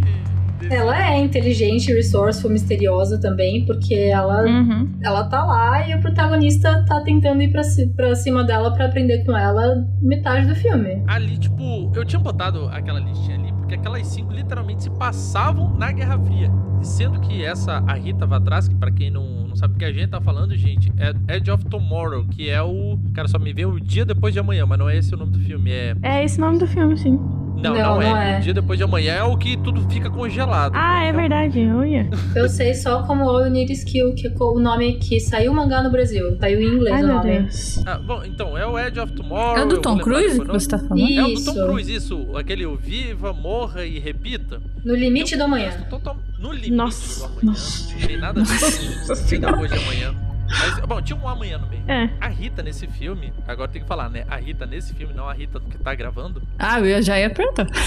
Ela é inteligente, resourceful, misteriosa também, porque ela, Uhum. ela tá lá e o protagonista tá tentando ir pra, pra cima dela pra aprender com ela metade do filme. Ali, tipo, eu tinha botado aquela listinha ali, porque aquelas cinco literalmente se passavam na Guerra Fria. E Sendo que essa, a Rita Vatrask, pra quem não, não sabe o que a gente tá falando, gente, é Edge of Tomorrow, que é o. Cara, só me vê o dia depois de amanhã, mas não é esse o nome do filme. É. É esse o nome do filme, sim. Não, Não, não, é. não é. O dia depois de amanhã é o que tudo fica congelado. Ah, é Então, verdade, olha. Eu sei só como All You Need Is Kill, que é o nome que saiu o mangá no Brasil. Saiu em inglês Ai, o meu nome. Deus. Ah, bom, então, é o Edge of Tomorrow. É o do eu Tom Cruise que você tá falando? Ih. É o do Tom Isso. Cruise, isso. Aquele o Viva, Morra e Repita. No Limite do Amanhã. Total, no limite Nossa, do amanhã. nossa. Não tem nada a ver amanhã. Mas, bom, tinha um amanhã no meio. É. A Rita nesse filme, agora tem que falar, né? A Rita nesse filme, não a Rita que tá gravando. Ah, eu já ia perguntar.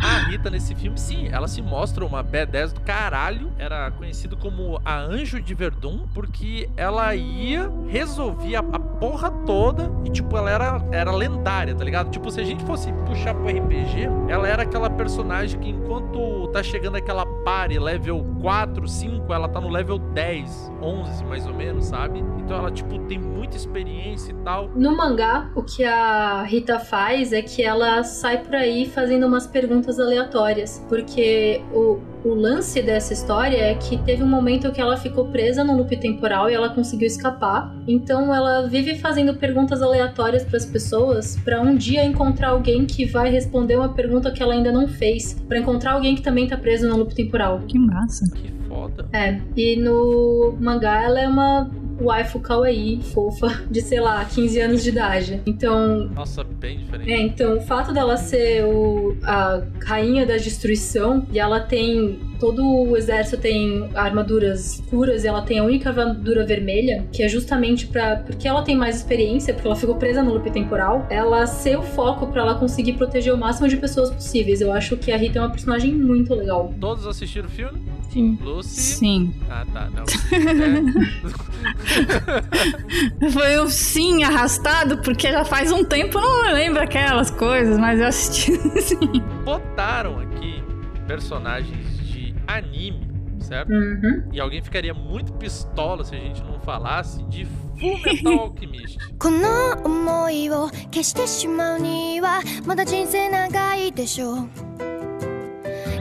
A Rita nesse filme, sim, ela se mostra uma B10 do caralho. Era conhecido como a Anjo de Verdun, porque ela ia, resolvia a, a porra toda e, tipo, ela era, era lendária, tá ligado? Tipo, se a gente fosse puxar pro RPG, ela era aquela personagem que enquanto tá chegando aquela pare level 4, 5, ela tá no level 10, 11 mais ou menos, sabe? Então ela, tipo, tem muita experiência e tal. No mangá, o que a Rita faz é que ela sai por aí fazendo umas perguntas aleatórias. Porque o, o lance dessa história é que teve um momento que ela ficou presa no loop temporal e ela conseguiu escapar. Então ela vive fazendo perguntas aleatórias para as pessoas para um dia encontrar alguém que vai responder uma pergunta que ela ainda não fez. Para encontrar alguém que também tá preso no loop temporal. Que massa. Que foda. É, e no mangá ela é uma waifu kawaii, fofa, de sei lá, 15 anos de idade. Então, Nossa, bem diferente. é, então o fato dela ser o, a rainha da destruição e ela tem. Todo o exército tem armaduras escuras e ela tem a única armadura vermelha, que é justamente para Porque ela tem mais experiência, porque ela ficou presa no loop temporal, ela ser o foco para ela conseguir proteger o máximo de pessoas possíveis. Eu acho que a Rita é uma personagem muito legal. Todos assistiram o filme? Sim. Lucy. Sim. Ah, tá, não. Foi um sim arrastado, porque já faz um tempo, eu não lembro aquelas coisas, mas eu assisti sim. botaram aqui personagens de anime certo? Uhum. E alguém ficaria muito pistola se a gente não falasse de Fullmetal Alchemist. この想いを消してしまうにはまだ人生長いでしょう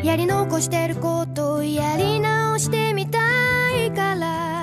やり残してることをやり直してみたいから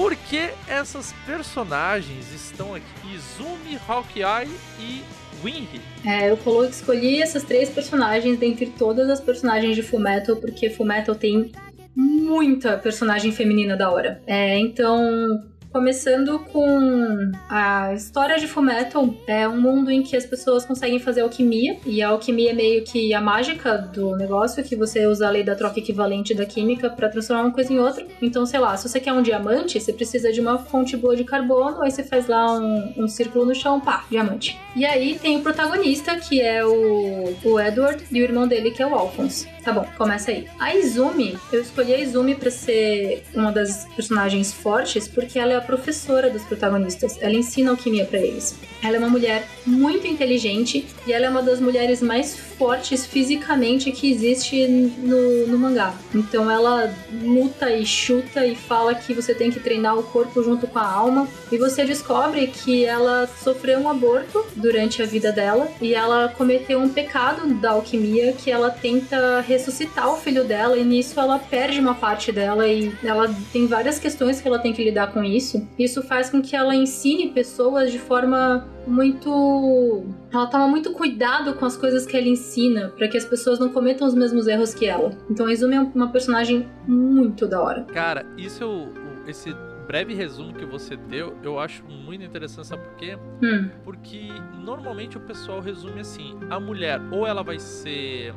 por que essas personagens estão aqui? Izumi, Hawkeye e Winry. É, eu colo- escolhi essas três personagens dentre todas as personagens de Fullmetal, porque Fullmetal tem muita personagem feminina da hora. É, então, começando com a história de Fullmetal, é um mundo em que as pessoas conseguem fazer alquimia, e a alquimia é meio que a mágica do negócio, que você usa a lei da troca equivalente da química para transformar uma coisa em outra. Então, sei lá, se você quer um diamante, você precisa de uma fonte boa de carbono, aí você faz lá um, um círculo no chão, pá, diamante. E aí tem o protagonista, que é o, o Edward, e o irmão dele, que é o Alphonse. Tá bom, começa aí. A Izumi, eu escolhi a Izumi pra ser uma das personagens fortes, porque ela é a professora dos protagonistas. Ela ensina alquimia pra eles. Ela é uma mulher muito inteligente e ela é uma das mulheres mais fortes fisicamente que existe no, no mangá. Então ela luta e chuta e fala que você tem que treinar o corpo junto com a alma. E você descobre que ela sofreu um aborto durante a vida dela e ela cometeu um pecado da alquimia que ela tenta ressuscitar o filho dela e nisso ela perde uma parte dela e ela tem várias questões que ela tem que lidar com isso. Isso faz com que ela ensine pessoas de forma muito. Ela toma muito cuidado com as coisas que ela ensina para que as pessoas não cometam os mesmos erros que ela. Então a Izumi é uma personagem muito da hora. Cara, isso eu, o- esse breve resumo que você deu, eu acho muito interessante, sabe por quê? Hum, Porque normalmente o pessoal resume assim: a mulher ou ela vai ser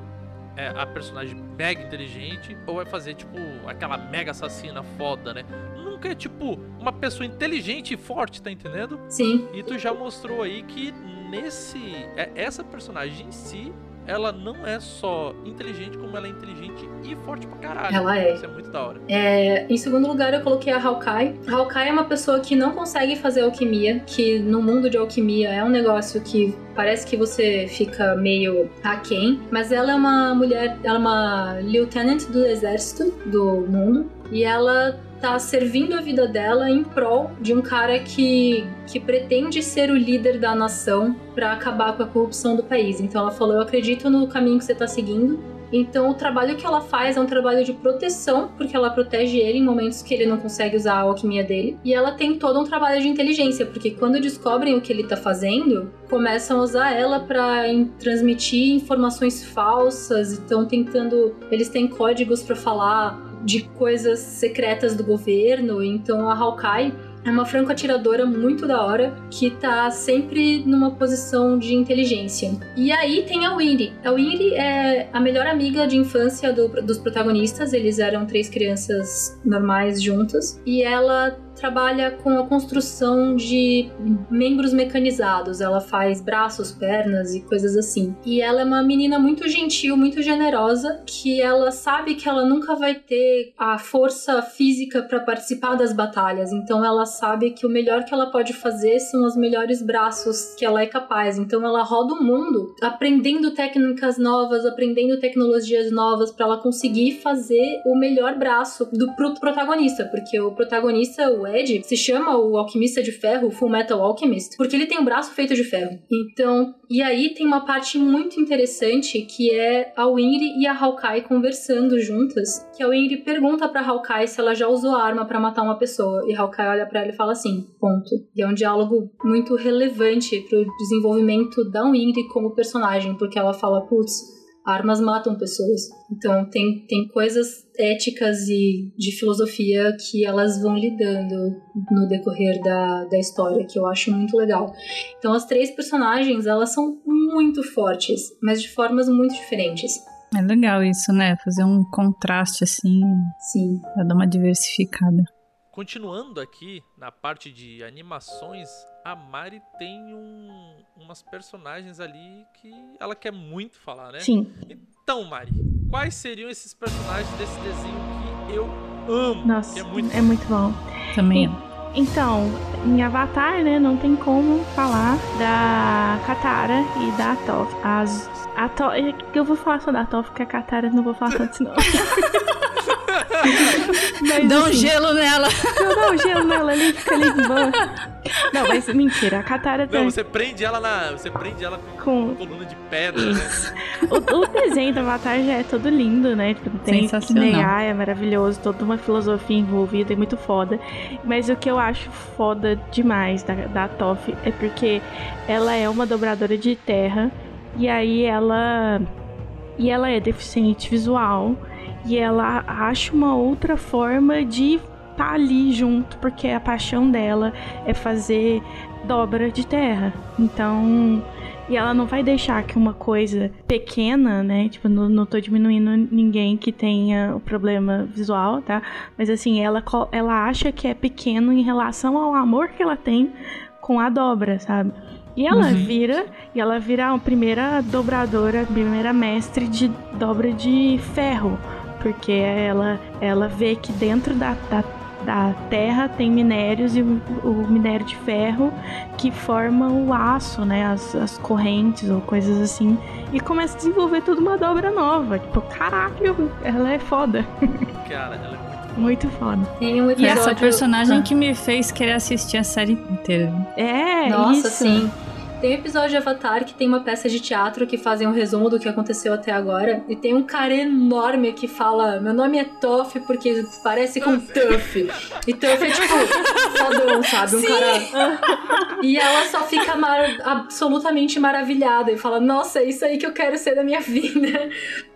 é, a personagem mega inteligente, ou vai fazer, tipo, aquela mega assassina foda, né? Nunca é, tipo, uma pessoa inteligente e forte, tá entendendo? sim. E tu já mostrou aí que nesse. é- Essa personagem em si, ela não é só inteligente, como ela é inteligente e forte pra caralho. Ela é. Isso é muito da hora. É, em segundo lugar, eu coloquei a Hawkeye. A Hawkeye é uma pessoa que não consegue fazer alquimia, que no mundo de alquimia é um negócio que parece que você fica meio aquém, mas ela é uma mulher, ela é uma lieutenant do exército do mundo e ela tá servindo a vida dela em prol de um cara que, que pretende ser o líder da nação para acabar com a corrupção do país. Então ela falou: Eu acredito no caminho que você tá seguindo. Então, o trabalho que ela faz é um trabalho de proteção, porque ela protege ele em momentos que ele não consegue usar a alquimia dele. E ela tem todo um trabalho de inteligência, porque quando descobrem o que ele tá fazendo, começam a usar ela para transmitir informações falsas, estão tentando. Eles têm códigos para falar de coisas secretas do governo. Então, a Hawkeye é uma franco-atiradora muito da hora que tá sempre numa posição de inteligência. E aí tem a Winry. A Winry é a melhor amiga de infância do- dos protagonistas. Eles eram três crianças normais juntas. E ela trabalha com a construção de membros mecanizados. Ela faz braços, pernas e coisas assim. E ela é uma menina muito gentil, muito generosa, que ela sabe que ela nunca vai ter a força física para participar das batalhas. Então ela sabe que o melhor que ela pode fazer são os melhores braços que ela é capaz. Então ela roda o mundo aprendendo técnicas novas, aprendendo tecnologias novas para ela conseguir fazer o melhor braço do pro protagonista, porque o protagonista, o Se chama o alquimista de ferro, Full Metal Alchemist, porque ele tem um braço feito de ferro. Então, e aí tem uma parte muito interessante que é a Winry e a Hawkeye conversando juntas, que a Winry pergunta pra Hawkeye se ela já usou a arma pra matar uma pessoa, e Hawkeye olha pra ela e fala assim, ponto. E é um diálogo muito relevante pro desenvolvimento da Winry como personagem, porque ela fala, putz, armas matam pessoas. Então tem, tem coisas éticas e de filosofia que elas vão lidando no decorrer da, da história, que eu acho muito legal. Então as três personagens, elas são muito fortes, mas de formas muito diferentes. É legal isso, né? Fazer um contraste assim, Sim. pra dar uma diversificada. Continuando aqui na parte de animações, a Mari tem um- umas personagens ali que ela quer muito falar, né? Sim. Então, Mari, quais seriam esses personagens desse desenho que eu amo? Nossa, que é muito é muito bom. Também. Então, em Avatar, né, não tem como falar da Katara e da Toph. As a to... Eu vou falar só da Toph, porque a Katara não vou falar tanto não. mas, Dá um assim, gelo nela. Eu dou um gelo nela ali, fica ali de boa. Não, mas mentira, a Katara Não, você prende ela na. Você prende ela com, com... coluna de pedra, né? o, o, desenho do Avatar já é todo lindo, né? Tipo, tem Sensacional. é maravilhoso, toda uma filosofia envolvida, é muito foda. Mas o que eu acho foda demais da, da Toph é porque ela é uma dobradora de terra e aí ela. E ela é deficiente visual. E ela acha uma outra forma de estar tá ali junto, porque a paixão dela é fazer dobra de terra. Então. E ela não vai deixar que uma coisa pequena, né? Tipo, não, não tô diminuindo ninguém que tenha o problema visual, tá? Mas assim, ela, ela acha que é pequeno em relação ao amor que ela tem com a dobra, sabe? E ela uhum. vira, e ela vira a primeira dobradora, a primeira mestre de dobra de ferro. Porque ela, ela vê que dentro da, da, da terra tem minérios e o, o, minério de ferro que forma o aço, né? As, as correntes ou coisas assim. E começa a desenvolver tudo uma dobra nova. Tipo, caralho, ela é foda. Cara, ela é muito foda. Tem um episódio... E essa personagem ah. que me fez querer assistir a série inteira. É, Nossa, isso. sim. Tem um episódio de Avatar que tem uma peça de teatro que fazem um resumo do que aconteceu até agora. E tem um cara enorme que fala: Meu nome é Toff porque parece com Tuff. E Tuff é tipo fodão, sabe? Um Sim. cara. E ela só fica mar... absolutamente maravilhada e fala: Nossa, é isso aí que eu quero ser da minha vida.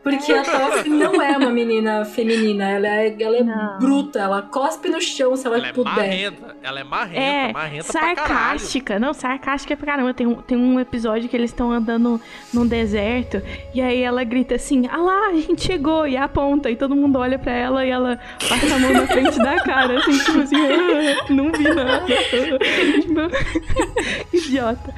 Porque a Toph não é uma menina feminina, ela é, ela é bruta, ela cospe no chão se ela, ela é puder. É marrenta, ela é marrenta, é, marrenta sarcástica, não, sarcástica pra caramba. Tem um, tem um episódio que eles estão andando num deserto e aí ela grita assim: Ah lá, a gente chegou, e aponta, e todo mundo olha pra ela e ela passa a mão na frente da cara, assim, tipo assim, ah, não vi nada. Idiota.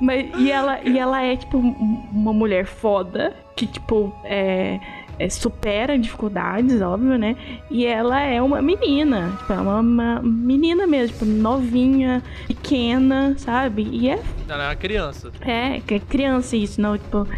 Mas, e, ela, e ela é, tipo, uma mulher foda que, tipo, é, é, supera dificuldades, óbvio, né? E ela é uma menina, tipo, é uma, uma menina mesmo, tipo, novinha, pequena, sabe? E é. Ela é uma criança. É, é criança isso, não, tipo.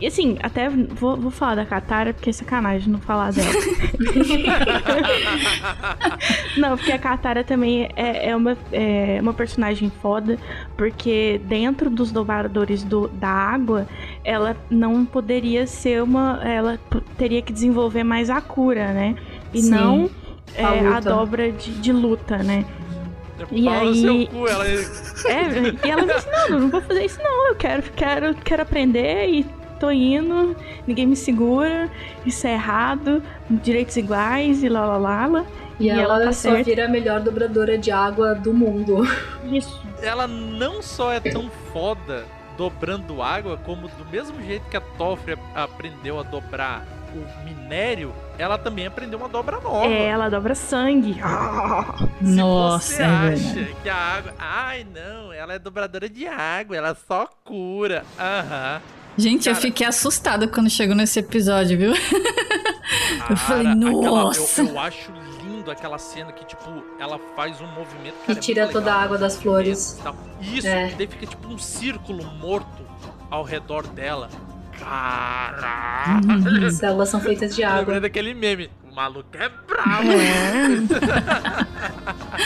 E assim, até vou, vou falar da Katara, porque é sacanagem não falar dela. não, porque a Katara também é, é, uma, é uma personagem foda, porque dentro dos dobradores do, da água, ela não poderia ser uma. Ela teria que desenvolver mais a cura, né? E Sim, não a, é, a dobra de, de luta, né? E aí... Cu, ela... É, e ela disse, não, não vou fazer isso não, eu quero, quero, quero aprender e tô indo, ninguém me segura, isso é errado, direitos iguais e lá lá lá. lá e, e, ela, ela tá só certo. vira a melhor dobradora de água do mundo. Isso. Ela não só é tão foda dobrando água, como do mesmo jeito que a Toffre aprendeu a dobrar o minério, ela também aprendeu uma dobra nova. É, ela dobra sangue. Se Nossa, você é acha que a água. Ai, não, ela é dobradora de água, ela só cura. Aham. Gente, Cara, eu fiquei assustada quando chegou nesse episódio, viu? Cara, eu falei, nossa. Aquela, eu, eu, acho lindo aquela cena que, tipo, ela faz um movimento. Cara, e tira é toda a água das flores. Isso, é. daí fica tipo um círculo morto ao redor dela. Caralho! As células são feitas de água. Lembrei daquele meme maluco é brabo. É.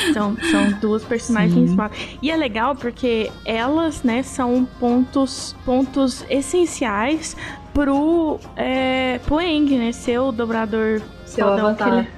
são, são duas personagens. Sim. E é legal porque elas, né, são pontos, pontos essenciais pro, é, pro Eng, né? Ser o dobrador Seu avatar.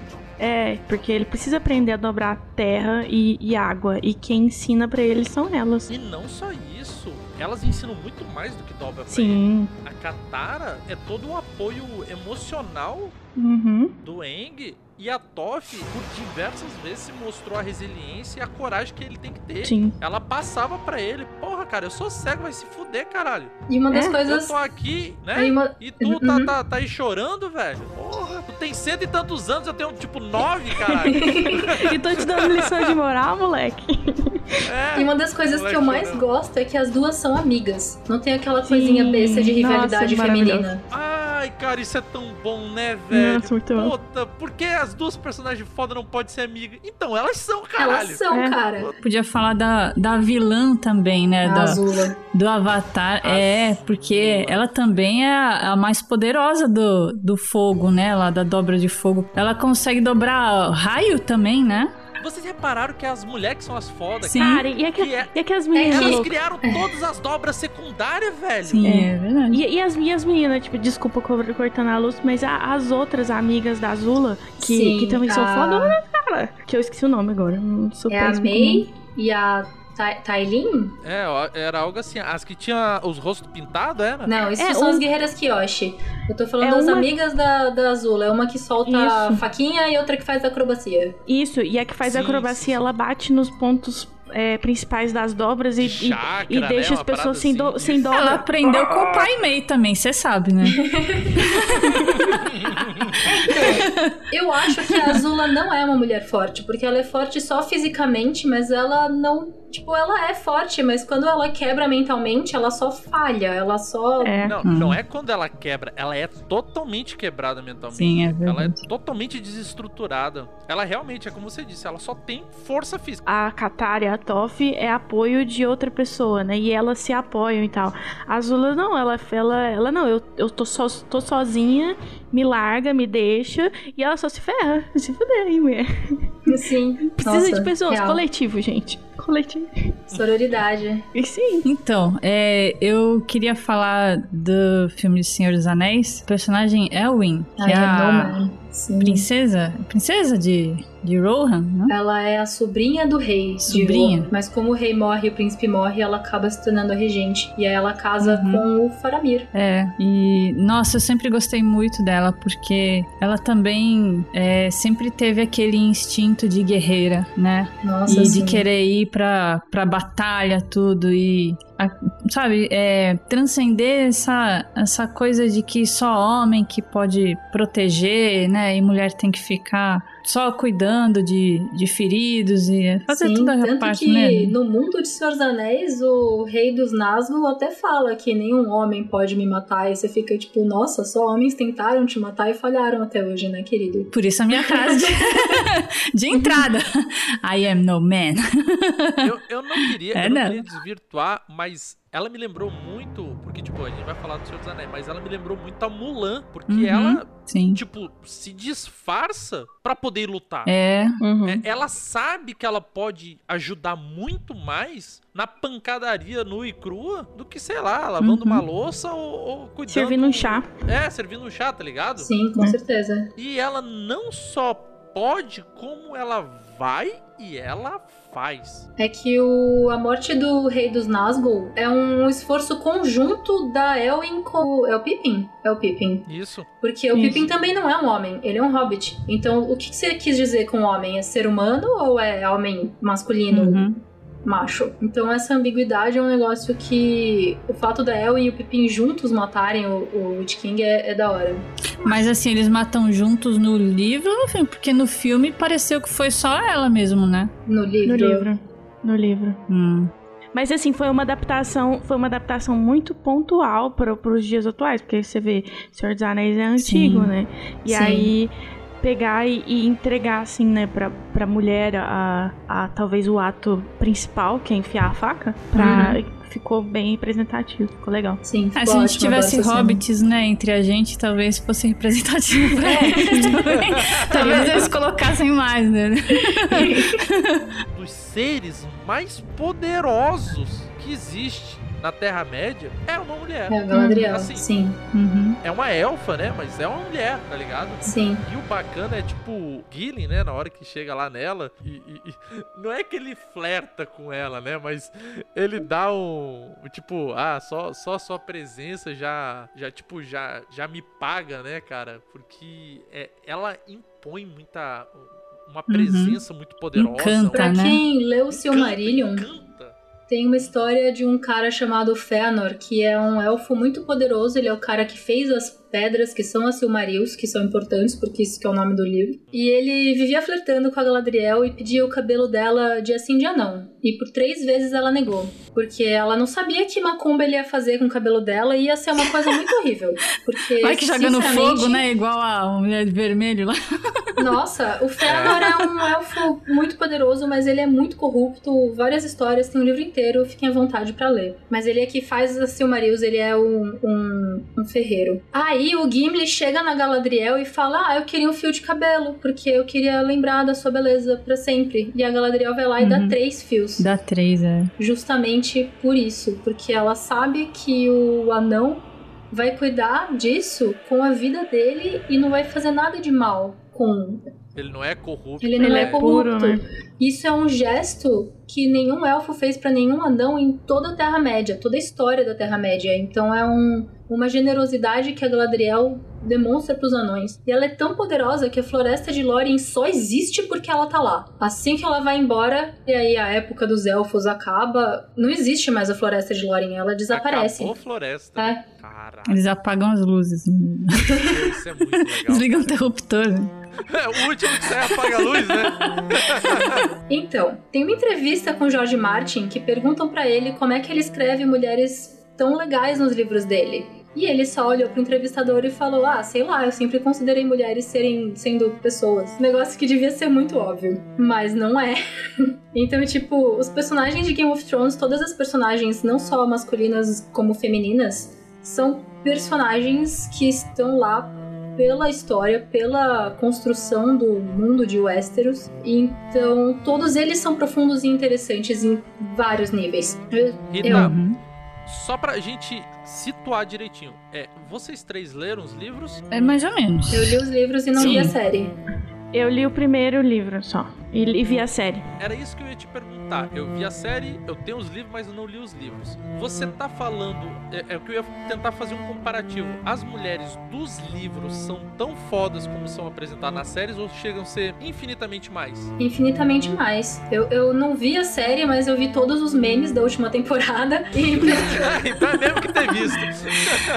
É, porque ele precisa aprender a dobrar terra e, e água. E quem ensina para ele são elas. E não só isso, elas ensinam muito mais do que dobra pra Sim. ele. A Katara é todo o apoio emocional uhum. do Eng e a Toff, por diversas vezes, se mostrou a resiliência e a coragem que ele tem que ter. Sim. Ela passava para ele, porra, cara, eu sou cego, vai se fuder, caralho. E uma das é, coisas. Eu tô aqui, né? Uma... E tu tá, uhum. tá, tá, aí chorando, velho. Porra, tu tem cento e tantos anos, eu tenho tipo nove, caralho. e tô te dando lição de moral, moleque. É, e uma das coisas que eu mais gosto é que as duas são amigas. Não tem aquela Sim. coisinha besta de rivalidade Nossa, feminina. Ah, Ai, cara, isso é tão bom, né, velho? Nossa, muito bom. Puta, por que as duas personagens foda não podem ser amigas? Então, elas são, caralho. Elas são, É. cara. Podia falar da, da vilã também, né? A da, Azula. do Avatar. É, porque ela também é a, a mais poderosa do, do fogo, né? Lá da dobra de fogo. Ela consegue dobrar raio também, né? Vocês repararam que as mulheres que são as fodas, Sim. Cara, e, aqu Que é- e aquelas meninas elas criaram todas as dobras secundárias, velho. Sim, é, verdade. E, e as minhas meninas, tipo, desculpa co- cortando a luz, mas a- as outras amigas da Azula, que, Sim, que também são a- fodonas, cara. Que eu esqueci o nome agora. Não sou É a May e a Tailin? É, era algo assim. As que tinham os rostos pintados, era? Não, isso É, são um- as guerreiras Kyoshi. Eu tô falando É das uma- amigas da, da Azula. É uma que solta Isso. faquinha e outra que faz acrobacia. Isso, e a que faz Sim, acrobacia, sim, sim. ela bate nos pontos é, principais das dobras e, e- Chakra, e né? deixa as Uma pessoas sem, do- assim. sem dobra. Ela aprendeu com o pai Mei também, você sabe, né? Eu acho que a Azula não é uma mulher forte, porque ela é forte só fisicamente, mas ela não. Tipo, ela é forte, mas quando ela quebra mentalmente, ela só falha. Ela só. É. Não, Hum. não é quando ela quebra, ela é totalmente quebrada mentalmente. Sim, é Ela é verdade. totalmente desestruturada. Ela realmente, é como você disse, ela só tem força física. A Katari, a Toff, é apoio de outra pessoa, né? E elas se apoiam e tal. A Azula não, ela, ela, ela não, eu, eu tô, so, tô sozinha, me larga, me deixa, e ela só se ferra. Se fuder aí, mulher. Sim. Precisa Nossa, de pessoas, real. coletivo, gente. Coletivo. Sororidade. E sim. Então, é, eu queria falar do filme de Senhor dos Anéis. O personagem Elwin, que Ai, é é a. Sim. princesa, princesa de, de Rohan, né? Ela é a sobrinha do rei. Sobrinha? Rohan. Mas como o rei morre e o príncipe morre, ela acaba se tornando a regente. E aí ela casa Uhum. com o Faramir. É, e nossa, eu sempre gostei muito dela porque ela também é, sempre teve aquele instinto de guerreira, né? Nossa, e assim. de querer ir pra, pra batalha, tudo, e. sabe, é, transcender essa, essa coisa de que só homem que pode proteger, né? E mulher tem que ficar só cuidando de, de feridos e fazer Sim, toda a tanto parte, que né? no mundo de Senhor dos Anéis, o rei dos Nazgûl até fala que nenhum homem pode me matar. E você fica tipo, nossa, só homens tentaram te matar e falharam até hoje, né, querido? Por isso a minha frase de, de entrada. I am no man. Eu, eu não queria, É, eu não não. queria desvirtuar, mas ela me lembrou muito. Porque, tipo, a gente vai falar do Senhor dos Anéis, mas ela me lembrou muito a Mulan. Porque Uhum. ela, Sim. tipo, se disfarça pra poder lutar. É, Uhum. É, ela sabe que ela pode ajudar muito mais na pancadaria nua e crua do que, sei lá, lavando Uhum. uma louça ou, ou cuidando... Servindo um chá. É, servindo um chá, tá ligado? Sim, com certeza. E ela não só pode, como ela vai e ela faz. É que o, a morte do rei dos Nazgûl é um esforço conjunto da Elwin com o... É o Pippin? É o Pippin. Isso. Porque o Isso. Pippin também não é um homem, ele é um hobbit. Então, o que que você quis dizer com homem? É ser humano ou é homem masculino? uhum. Macho. Então essa ambiguidade é um negócio que o fato da El e o Pippin juntos matarem o, o Witch King é, é da hora. Mas assim, eles matam juntos no livro ou no filme? Porque no filme pareceu que foi só ela mesmo, né? No livro. No livro. No livro. Hum. Mas assim, foi uma adaptação, foi uma adaptação muito pontual para os dias atuais, porque você vê, Senhor dos Anéis é antigo, Sim. né? E Sim. aí pegar e, e entregar assim, né, pra, pra mulher a, a talvez o ato principal, que é enfiar a faca, pra, ficou bem representativo, ficou legal. Sim, Ah, ficou se a gente tivesse cena. hobbits, né, entre a gente, talvez fosse representativo pra eles também. talvez eles colocassem mais, né? Dos seres mais poderosos que existe na Terra-média é uma mulher. É, Galadriel, Assim. sim, Uhum. É uma elfa, né? Mas é uma mulher, tá ligado? sim. E o bacana é tipo o Gillen, né? Na hora que chega lá nela. E, e- e- não é que ele flerta com ela, né? Mas ele dá um. Tipo, ah, só, só a sua presença já. Já, tipo, já, já me paga, né, cara? Porque é, ela impõe muita. Uma presença muito poderosa. Encanta, Pra né? quem leu o Silmarillion, encanta. Tem uma história de um cara chamado Fëanor, que é um elfo muito poderoso, ele é o cara que fez as pedras, que são as Silmarils, que são importantes, porque isso que é o nome do livro. E ele vivia flertando com a Galadriel e pedia o cabelo dela dia sim, dia não. E por três vezes ela negou. Porque ela não sabia que macumba ele ia fazer com o cabelo dela e ia ser uma coisa muito horrível. Porque, Vai que joga no fogo, né? Igual a mulher de vermelho lá. Nossa, o Fëanor é um elfo muito poderoso, mas ele é muito corrupto. Várias histórias, tem um livro inteiro, fiquem à vontade pra ler. Mas ele é que faz as Silmarils, ele é um, um, um ferreiro. Aí o Gimli chega na Galadriel e fala: Ah, eu queria um fio de cabelo, porque eu queria lembrar da sua beleza pra sempre. E a Galadriel vai lá e dá Uhum. três fios. Dá três, é. Justamente por isso, porque ela sabe que o anão vai cuidar disso com a vida dele e não vai fazer nada de mal com Ele não é corrupto. ele não Ele é, é puro, corrupto. né? Isso é um gesto que nenhum elfo fez pra nenhum anão em toda a Terra-média, toda a história da Terra-média. Então é um- uma generosidade que a Galadriel demonstra pros anões. E ela é tão poderosa que a floresta de Lórien só existe porque ela tá lá. Assim que ela vai embora, e aí a época dos elfos acaba, não existe mais a floresta de Lórien, ela desaparece. Acabou a floresta. É. Caralho, Eles apagam as luzes. isso é muito legal. Desligam o interruptor. né? É, o último que sai apaga a luz, né? Então, tem uma entrevista com George Martin que perguntam pra ele como é que ele escreve mulheres tão legais nos livros dele. E ele só olhou pro entrevistador e falou: Ah, sei lá, eu sempre considerei mulheres serem sendo pessoas. Negócio que devia ser muito óbvio, mas não é. então, tipo, os personagens de Game of Thrones, todas as personagens, não só masculinas como femininas, são personagens que estão lá pela história, pela construção do mundo de Westeros. Então, todos eles são profundos e interessantes em vários níveis. Rita, Eu- Uhum. só pra gente situar direitinho, é, vocês três leram os livros? É mais ou menos. Eu li os livros e não Sim. vi a série. Eu li o primeiro livro só. E, e vi a série. Era isso que eu ia te perguntar. Eu vi a série, eu tenho os livros, mas eu não li os livros. Você tá falando. É, é o que eu ia tentar fazer um comparativo. As mulheres dos livros são tão fodas como são apresentadas nas séries ou chegam a ser infinitamente mais? Infinitamente mais. Eu, eu não vi a série, mas eu vi todos os memes da última temporada. E então é mesmo que ter visto.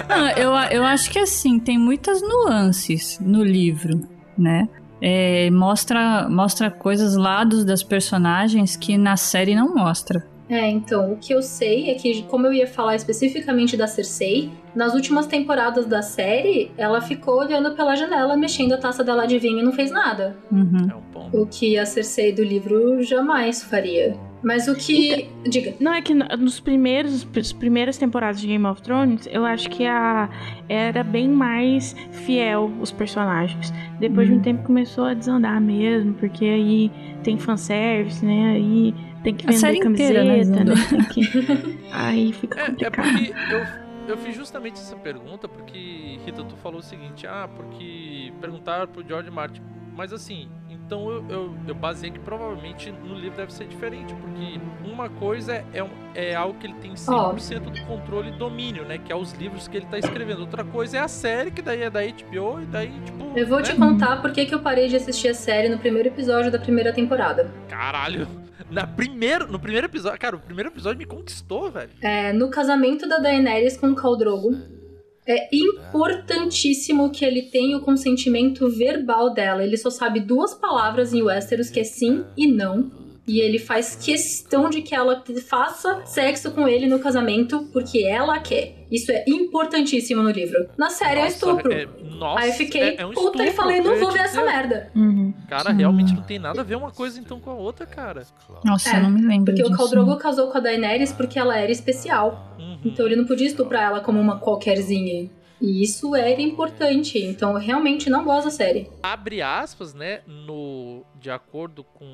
Não, eu, eu acho que assim, tem muitas nuances no livro, né? É, mostra, mostra coisas, lados das personagens que na série não mostra. É, então, o que eu sei é que, como eu ia falar especificamente da Cersei, nas últimas temporadas da série, ela ficou olhando pela janela, mexendo a taça dela de vinho e não fez nada. Uhum. É um ponto. O que a Cersei do livro jamais faria. Mas o que. Diga. Não, é que no- nos primeiros, as primeiras temporadas de Game of Thrones, eu acho que a era bem mais fiel os personagens. Depois de um Uhum. tempo começou a desandar mesmo, porque aí tem fanservice, né? Aí tem que vender camiseta, inteira, né, né? que... aí fica É, é complicado. porque eu, eu fiz justamente essa pergunta porque, Rita, tu falou o seguinte, ah, porque perguntaram pro George Martin. Mas assim, então eu, eu, eu baseei que provavelmente no livro deve ser diferente, porque uma coisa é, um- é algo que ele tem 100% do controle e domínio, né? Que é os livros que ele tá escrevendo. Outra coisa é a série, que daí é da HBO, e daí, tipo. Eu vou né? te contar por que que eu parei de assistir a série no primeiro episódio da primeira temporada. Caralho! Na primeiro, no primeiro episódio. Cara, o primeiro episódio me conquistou, velho. É, no casamento da Daenerys com o Khal Drogo, é importantíssimo que ele tenha o consentimento verbal dela. Ele só sabe duas palavras em Westeros, que é sim e não. E ele faz questão de que ela faça sexo com ele no casamento, porque ela quer. Isso é importantíssimo no livro. Na série é Nossa, estupro. é- nossa, Aí eu fiquei é- é um puta e falei, não ia vou ver essa dizer. merda. Uhum. Cara, realmente não tem nada a ver uma coisa então com a outra, cara. Nossa, É, eu não me lembro Porque o disso. Khal Drogo casou com a Daenerys porque ela era especial. Uhum. Então ele não podia estuprar ela como uma qualquerzinha. E isso era importante. Então eu realmente não gosto da série. Abre aspas, né? No. De acordo com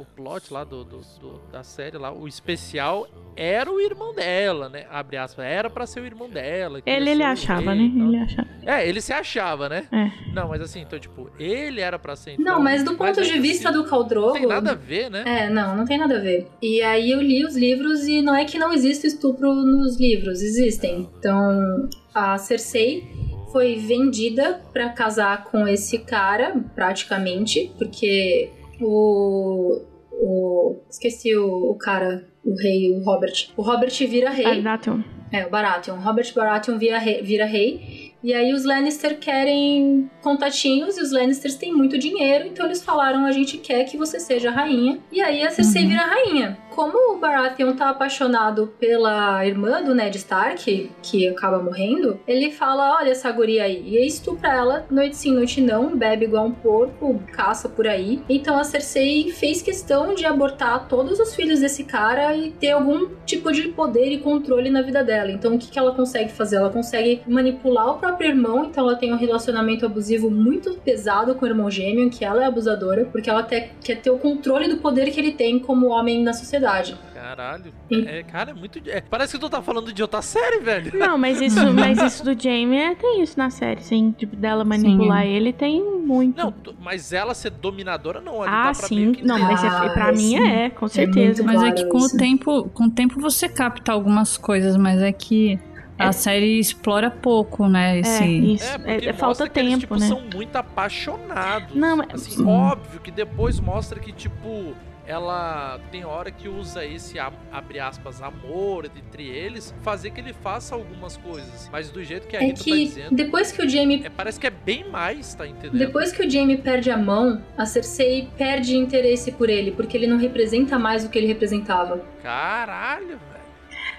o plot lá do, do- do- da série lá, o especial era o irmão dela, né? Abre aspas, era pra ser o irmão dela. Ele, ele achava, rei né? Ele achava. É, ele se achava, né? É. Não, mas assim, então, tipo, ele era pra ser. Então, não, mas do ponto de ainda vista assim, do Khal Drogo... Não tem nada a ver, né? É, não, não tem nada a ver. E aí eu li os livros e não é que não existe estupro nos livros, existem. Então, a Cersei foi vendida pra casar com esse cara, praticamente, porque o. o esqueci o, o cara, o rei, o Robert. O Robert vira rei. Baratheon. É, o Baratheon. Robert Baratheon vira rei, vira rei E aí os Lannister querem contatinhos e os Lannisters têm muito dinheiro, então eles falaram: a gente quer que você seja a rainha. E aí a Cersei vira a rainha. Como o Baratheon tá apaixonado pela irmã do Ned Stark, que acaba morrendo, ele fala: olha essa guria aí. E estupra ela, noite sim, noite não, bebe igual um porco, caça por aí. Então a Cersei fez questão de abortar todos os filhos desse cara e ter algum tipo de poder e controle na vida dela. Então o que, que ela consegue fazer? Ela consegue manipular o próprio irmão, então ela tem um relacionamento abusivo muito pesado com o irmão gêmeo, que ela é abusadora, porque ela te- quer ter o controle do poder que ele tem como homem na sociedade. Caralho. Sim. É, cara, é muito. é, parece que tu tá falando de outra série, velho. Não, mas isso, mas isso do Jamie é, tem isso na série, sim. Tipo, dela manipular ele tem muito. Não, tu- mas ela ser dominadora não. Ali ah, dá pra sim. meio que Não, mas é, Ah, pra mim sim. é, com certeza. muito Mas é que com Isso. o tempo, com o tempo você capta algumas coisas, mas é que a série explora pouco, né? É, Esse... isso. É, É, é falta que eles, tempo, tipo, né? são muito apaixonados. Não, mas- Assim, Sim. óbvio que depois mostra que, tipo, ela tem hora que usa esse, abre aspas, amor entre eles, fazer que ele faça algumas coisas. Mas do jeito que a É Rita tá que dizendo, depois que o Jamie é, parece que é bem mais, tá entendendo? Depois que o Jaime perde a mão, a Cersei perde interesse por ele, porque ele não representa mais o que ele representava. Caralho, velho.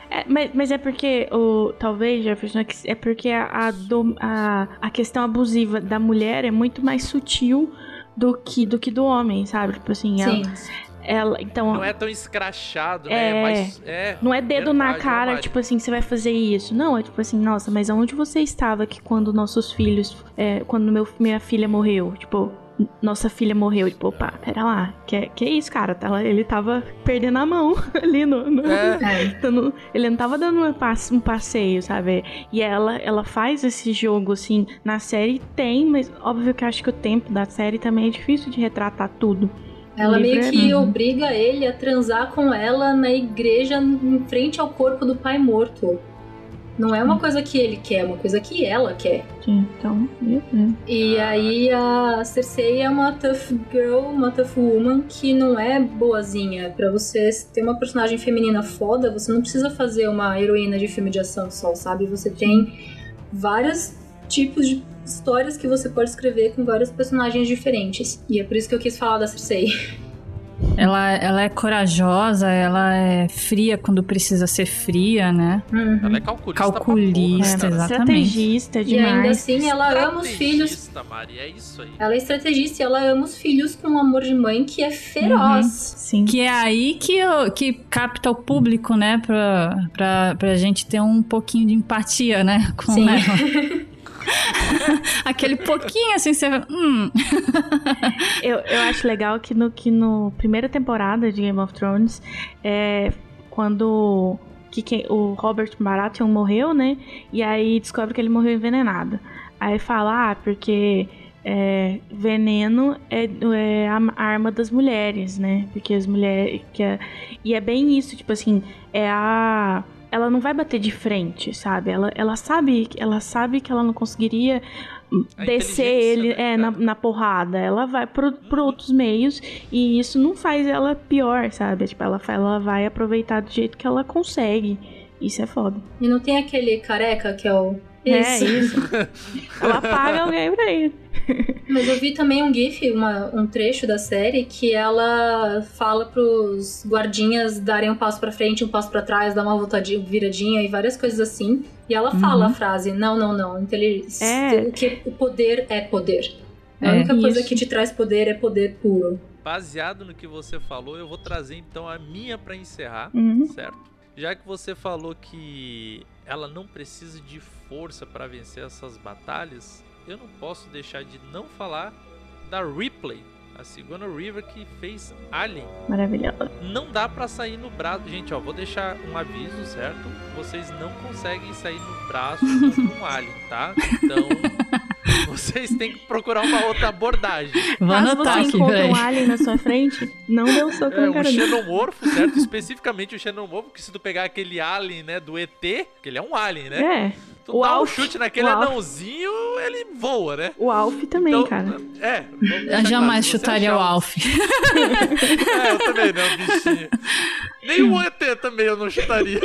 É, mas, mas é porque, o, talvez, Jefferson, é que- é porque a, a, dom- a, a questão abusiva da mulher é muito mais sutil do que do, que do homem, sabe? Tipo assim, ela, Sim. Ela- Então, Não é tão escrachado, né? É. É mais. É, Não é dedo na verdade, cara, tipo assim, você vai fazer isso. Não, é tipo assim, nossa, mas aonde você estava que quando nossos filhos. é, quando meu, minha filha morreu? Tipo, nossa filha morreu. Tipo, opa, pera lá. Que, que isso, cara? Tá- Ele tava perdendo a mão ali no. no- É. É. ele não tava dando um passe- um passeio, sabe? E ela, ela faz esse jogo, assim, na série tem, mas óbvio que eu acho que o tempo da série também é difícil de retratar tudo. Ela meio que Uhum. obriga ele a transar com ela na igreja em frente ao corpo do pai morto. Não é uma coisa que ele quer, é uma coisa que ela quer. Então, Deus. E aí a Cersei é uma tough girl, uma tough woman que não é boazinha. Pra você ter uma personagem feminina foda, você não precisa fazer uma heroína de filme de ação só, sabe? Você tem vários tipos de histórias que você pode escrever com vários personagens diferentes. E é por isso que eu quis falar da Cersei. Ela, ela é corajosa, ela é fria quando precisa ser fria, né? Ela é calculista. Calculista, porra, né, cara? exatamente. Estrategista E demais. ainda assim ela ama os filhos. Estrategista, Mari, é isso aí. Ela é estrategista e ela ama os filhos com um amor de mãe que é feroz. Sim. Que é aí que, eu- que capta o público, né? Pra, pra, pra gente ter um pouquinho de empatia, né? Com Sim. ela. Aquele pouquinho assim, você. Hum. Eu, eu acho legal que no, que no primeira temporada de Game of Thrones, é, quando que o Robert Baratheon morreu, né? E aí descobre que ele morreu envenenado. Aí fala, ah, porque é, veneno é, é a arma das mulheres, né? Porque as mulheres. Que é- e é bem isso, tipo assim, é a. Ela não vai bater de frente, sabe? Ela, ela sabe, ela sabe que ela não conseguiria A descer ele né, é, na, na porrada. Ela vai por, por outros meios e isso não faz ela pior, sabe? Tipo, ela, ela vai aproveitar do jeito que ela consegue. Isso é foda. E não tem aquele careca que é o. É Esse. isso. ela paga alguém pra ir. Mas eu vi também um GIF, uma- um trecho da série, que ela fala pros guardinhas darem um passo pra frente, um passo pra trás, dar uma voltadinha, viradinha e várias coisas assim. E ela fala a frase: Não, não, não. Inteligência. É. Que o poder é poder. A É, única coisa isso. que te traz poder é poder puro. Baseado no que você falou, eu vou trazer então a minha pra encerrar, Uhum. certo? Já que você falou que ela não precisa de força pra vencer essas batalhas, eu não posso deixar de não falar da Ripley, a segunda River que fez Alien. Maravilhosa. Não dá pra sair no braço. Gente, ó, vou deixar um aviso, certo? Vocês não conseguem sair no braço contra um alien, tá? Então, vocês têm que procurar uma outra abordagem. Vou Caso você aqui, peraí. um alien na sua frente, não dê um soco É, no um cara dele. xenomorfo, certo? Especificamente o xenomorfo, porque se tu pegar aquele alien, né, do ET, que ele é um alien, né? É. Tu O dá um Alf, chute naquele o Alf. anãozinho, ele voa, né? O Alf também, Então, cara. É. Eu claro, jamais você chutaria o achar um- Alf. É, eu também não, bichinho. Nem o ET também eu não chutaria.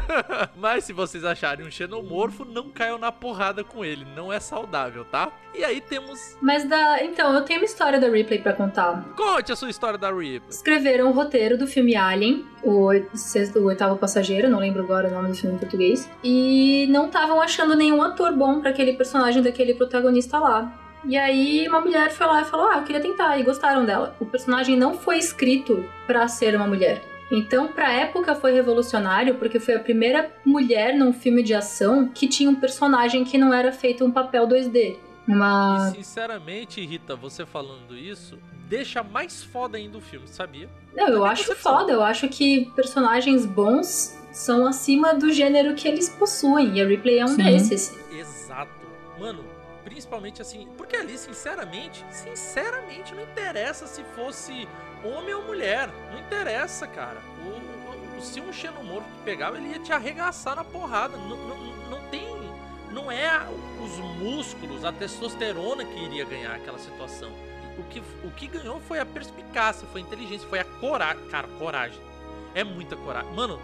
Mas se vocês acharem um xenomorfo, não caiam na porrada com ele. Não é saudável, tá? E aí temos. Mas da. Então, eu tenho uma história da Ripley pra contar. Conte a sua história da Ripley. Escreveram o roteiro do filme Alien, o, sexto- o oitavo passageiro, não lembro agora o nome do filme em português. E não estavam achando nenhum ator bom pra aquele personagem daquele protagonista lá. E aí uma mulher foi lá e falou: Ah, eu queria tentar, e gostaram dela. O personagem não foi escrito pra ser uma mulher. Então, pra época foi revolucionário, porque foi a primeira mulher num filme de ação que tinha um personagem que não era feito um papel 2D. Uma. E sinceramente, Rita, você falando isso, deixa mais foda ainda o filme, sabia? Não, eu Também acho foda. Eu acho que personagens bons são acima do gênero que eles possuem. E a Ripley é um Sim. desses. Exato. Mano, principalmente assim. Porque ali, sinceramente, sinceramente, não interessa se fosse homem ou mulher. Não interessa, cara. O, o- se um xenomorfo te pegava, ele ia te arregaçar na porrada. Não, não, não tem. Não é os músculos, a testosterona que iria ganhar aquela situação. O que, o que ganhou foi a perspicácia, foi a inteligência, foi a coragem. Cara, coragem. É muita coragem. Mano,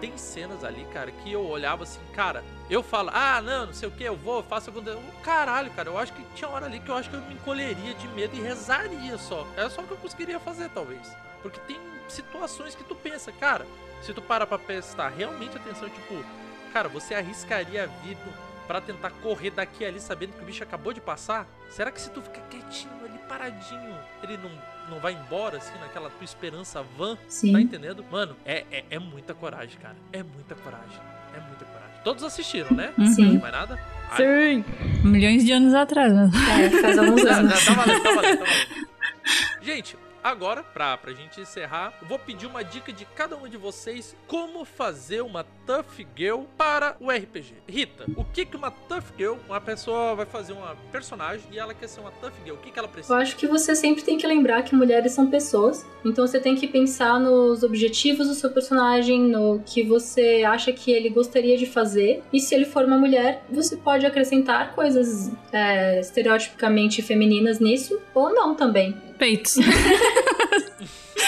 tem cenas ali, cara, que eu olhava assim, cara, eu falo, ah, não, não sei o que, eu vou, faço algum. Caralho, cara, eu acho que tinha hora ali que eu acho que eu me encolheria de medo e rezaria só. É só o que eu conseguiria fazer, talvez. Porque tem situações que tu pensa, cara, se tu para pra prestar realmente atenção, tipo, cara, você arriscaria a vida pra tentar correr daqui ali sabendo que o bicho acabou de passar? Será que se tu ficar quietinho ali, paradinho, ele não, não vai embora, assim, naquela tua esperança vã? Sim. Tá entendendo? Mano, é, é, é muita coragem, cara. É muita coragem. É muita coragem. Todos assistiram, né? Uhum. Sim. Mais nada? Ah, Sim. Milhões de anos atrás. né? É, faz alguns Tá, anos. tá, tá valendo, tá valendo, tá valendo. Gente, agora, pra, pra gente encerrar, eu vou pedir uma dica de cada um de vocês como fazer uma Tough Girl para o RPG. Rita, o que que uma Tough Girl, uma pessoa vai fazer uma personagem e ela quer ser uma Tough Girl, o que que ela Eu precisa? acho que você sempre tem que lembrar que mulheres são pessoas. Então você tem que pensar nos objetivos do seu personagem, no que você acha que ele gostaria de fazer. E se ele for uma mulher, você pode acrescentar coisas é, estereotipicamente femininas nisso, ou não também. Peitos.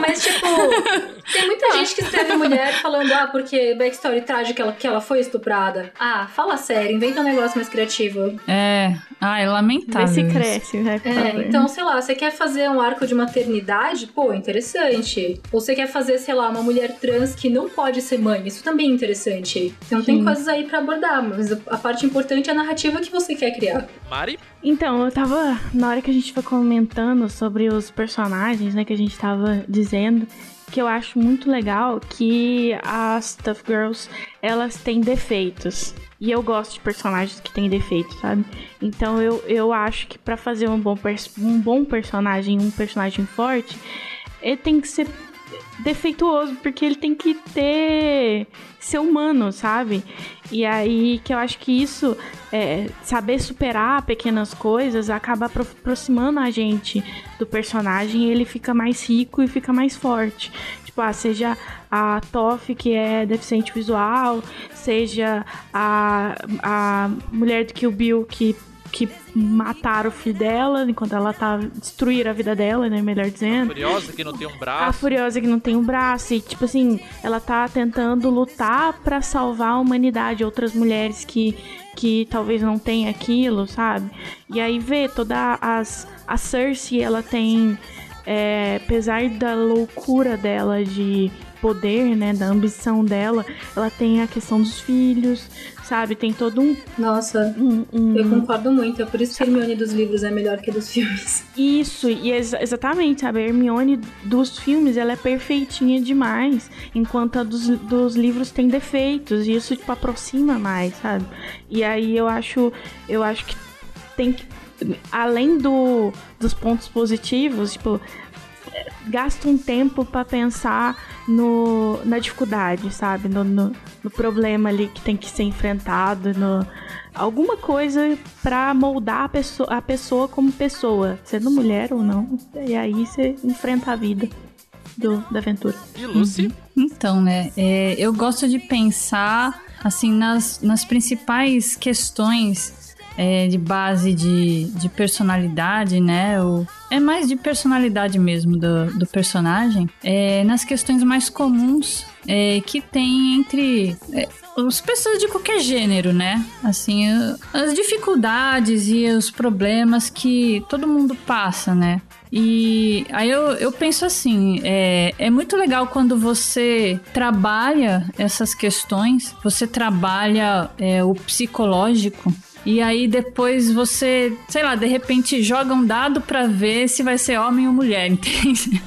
Não, mas tipo, tem muita gente que escreve mulher falando, ah, porque backstory trágica que ela, que ela foi estuprada. Ah, fala sério, inventa um negócio mais criativo. É. Ai, lamentável. Vê se cresce, vai por É, então, sei lá, você quer fazer um arco de maternidade? Pô, interessante. Ou você quer fazer, sei lá, uma mulher trans que não pode ser mãe? Isso também é interessante. Então tem Sim. coisas aí pra abordar, mas a parte importante é a narrativa que você quer criar. Mari? Então, eu tava. Na hora que a gente foi comentando sobre os personagens, né, que a gente tava dizendo, que eu acho muito legal que as Tough Girls, elas têm defeitos. E eu gosto de personagens que têm defeitos, sabe? Então eu, eu acho que pra fazer um bom, um bom personagem, um personagem forte, ele tem que ser defeituoso, porque ele tem que ter ser humano, sabe? E aí que eu acho que isso, é, saber superar pequenas coisas, acaba apro- aproximando a gente do personagem e ele fica mais rico e fica mais forte. Tipo, ah, seja a Toff, que é deficiente visual, seja a, a mulher do Kill Bill, que que mataram o filho dela enquanto ela tá destruir a vida dela, né, melhor dizendo. Curiosa que não tem um A braço. Furiosa que não tem um braço e, tipo assim, ela tá tentando lutar pra salvar a humanidade, outras mulheres que, que talvez não tenham aquilo, sabe? E aí vê toda as... A Cersei, ela tem... é, apesar da loucura dela de poder, né, da ambição dela, ela tem a questão dos filhos, sabe? Tem todo um... Nossa, um, um- eu concordo muito. É por isso que a Hermione dos livros é melhor que dos filmes. Isso, e ex- exatamente, sabe? A Hermione dos filmes, ela é perfeitinha demais, enquanto a dos, dos livros tem defeitos, e isso, tipo, aproxima mais, sabe? E aí eu acho, eu acho que tem que, além do, dos pontos positivos, tipo, é, gasta um tempo pra pensar no, na dificuldade, sabe? No, no, no problema ali que tem que ser enfrentado, no alguma coisa pra moldar a pessoa, a pessoa como pessoa, sendo mulher ou não. E aí você enfrenta a vida do, da aventura. E Lucy? Então, né, é, eu gosto de pensar, assim, nas, nas principais questões é, de base de, de personalidade, né? O, é mais de personalidade mesmo do, do personagem, é, nas questões mais comuns é, que tem entre é, as pessoas de qualquer gênero, né? Assim, as dificuldades e os problemas que todo mundo passa, né? E aí eu, eu penso assim, é, é muito legal quando você trabalha essas questões, você trabalha é, o psicológico e aí depois você, sei lá, de repente joga um dado para ver se vai ser homem ou mulher, entende?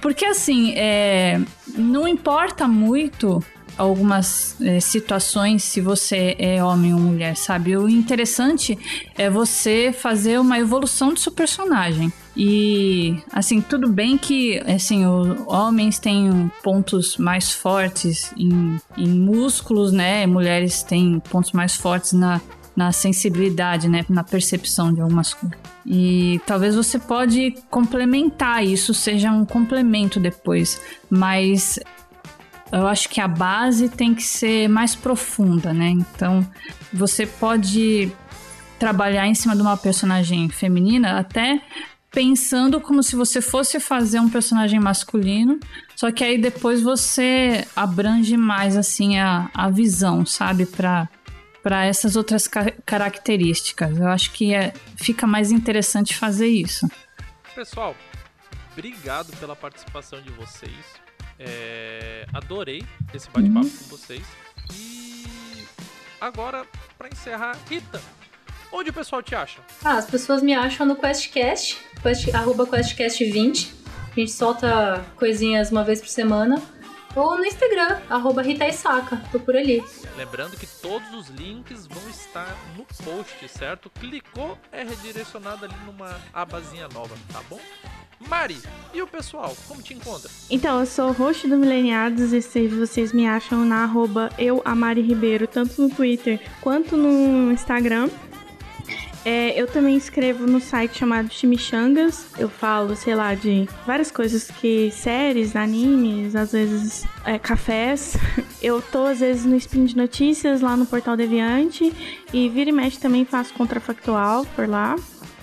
Porque assim, é, não importa muito algumas é, situações se você é homem ou mulher, sabe? O interessante é você fazer uma evolução do seu personagem. E, assim, tudo bem que, assim, os homens têm pontos mais fortes em, em músculos, né? Mulheres têm pontos mais fortes na, na sensibilidade, né? Na percepção de algumas coisas. E talvez você pode complementar isso, seja um complemento depois. Mas eu acho que a base tem que ser mais profunda, né? Então, você pode trabalhar em cima de uma personagem feminina até pensando como se você fosse fazer um personagem masculino, só que aí depois você abrange mais assim a, a visão, sabe, para para essas outras ca características. Eu acho que é, fica mais interessante fazer isso. Pessoal, obrigado pela participação de vocês. É, adorei esse bate-papo uhum. com vocês. E agora, para encerrar, Rita, Onde o pessoal te acha? Ah, as pessoas me acham no QuestCast, quest, arroba QuestCast20. A gente solta coisinhas uma vez por semana. Ou no Instagram, arroba Rita Isaka, tô por ali. Lembrando que todos os links vão estar no post, certo? Clicou, é redirecionado ali numa abazinha nova, tá bom? Mari, e o pessoal, como te encontra? Então, eu sou host do Mileniados e vocês me acham na arroba eu, Mari Ribeiro, tanto no Twitter quanto no Instagram. É, eu também escrevo no site chamado Chimichangas. Eu falo, sei lá, de várias coisas que séries, animes, às vezes é, cafés. Eu tô às vezes no Spin de Notícias lá no Portal Deviante e vira e mexe também faço contrafactual por lá.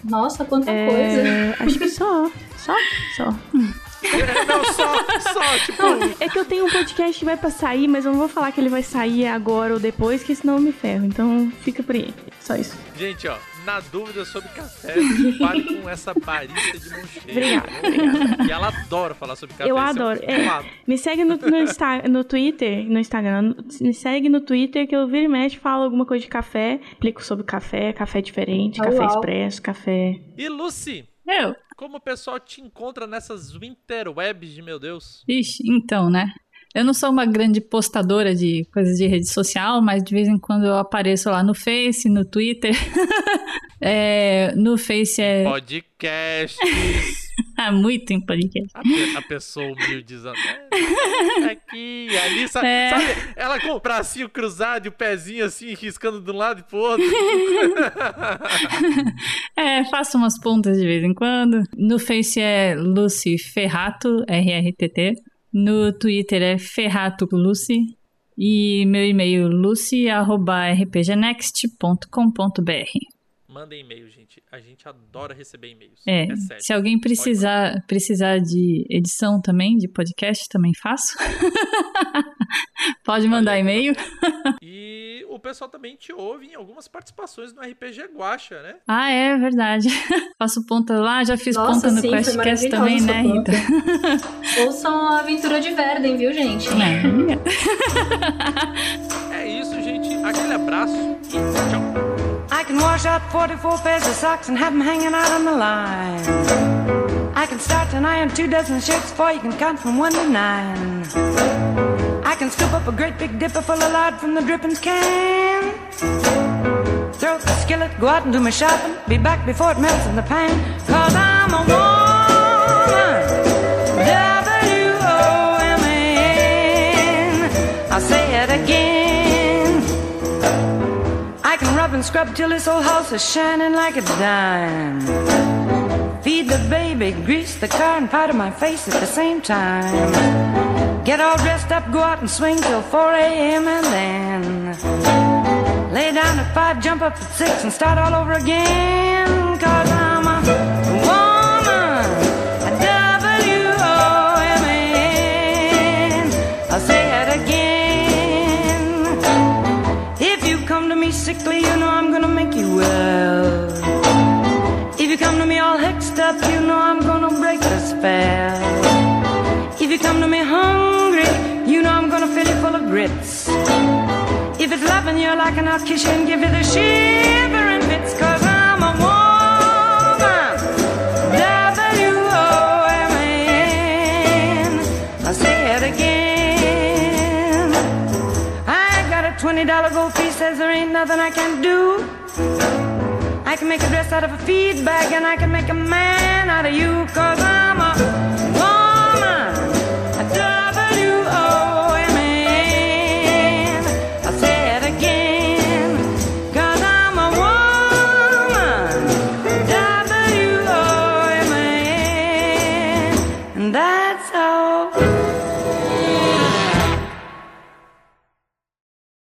Nossa, quanta é, coisa! Acho que só, só, só. não, só, só, tipo. Não, é que eu tenho um podcast que vai pra sair, mas eu não vou falar que ele vai sair agora ou depois, que senão eu me ferro. Então fica por aí. Só isso. Gente, ó, na dúvida sobre café, fale com essa barista de mão cheia. Obrigada, E ela adora falar sobre café. Eu adoro. É, me segue no, no, Insta, no Twitter, no Instagram. Me segue no Twitter que eu viro e mexe, falo alguma coisa de café, explico sobre café, café diferente, oh, café expresso, café. E Lucy? Eu. Como o pessoal te encontra nessas interwebs de meu Deus? Ixi, então, né? Eu não sou uma grande postadora de coisas de rede social, mas de vez em quando eu apareço lá no Face, no Twitter. é, no Face é. Podcasts. Ah, muito em podcast. A, a pessoa humilde. É, aqui, ali, sabe, é. sabe? Ela com o bracinho cruzado e o pezinho assim, riscando de um lado e pro outro. é, faço umas pontas de vez em quando. No Face é Lucy Ferrato, RRTT. No Twitter é Ferrato Lucy. E meu e-mail lucy.rpgnext.com.br. Mandem e-mail, gente. A gente adora receber e-mails. É, é sério. se alguém precisar, precisar de edição também, de podcast, também faço. Pode mandar e-mail. e o pessoal também te ouve em algumas participações no RPG Guacha, né? Ah, é verdade. Faço ponta lá, já fiz Nossa, ponta no QuestCast também, né, Rita? Ouçam a aventura de Verden, viu, gente? É. é isso, gente. Aquele abraço e tchau. I can wash out 44 pairs of socks and have them hanging out on the line. I can start an iron two dozen shirts for you can count from one to nine. I can scoop up a great big dipper full of lard from the drippings can. Throw up the skillet, go out and do my shopping. Be back before it melts in the pan. Cause I'm a woman. Rub and scrub till this old house is shining like a dime. Feed the baby, grease the car, and powder my face at the same time. Get all dressed up, go out and swing till 4 a.m. and then lay down at five, jump up at six, and start all over again. Sickly, you know I'm gonna make you well. If you come to me all hexed up, you know I'm gonna break the spell. If you come to me hungry, you know I'm gonna fill you full of grits. If it's loving you like and I'll kiss you and give you the shivering nothing I can do. I can make a dress out of a feed bag and I can make a man out of you, cause I'm a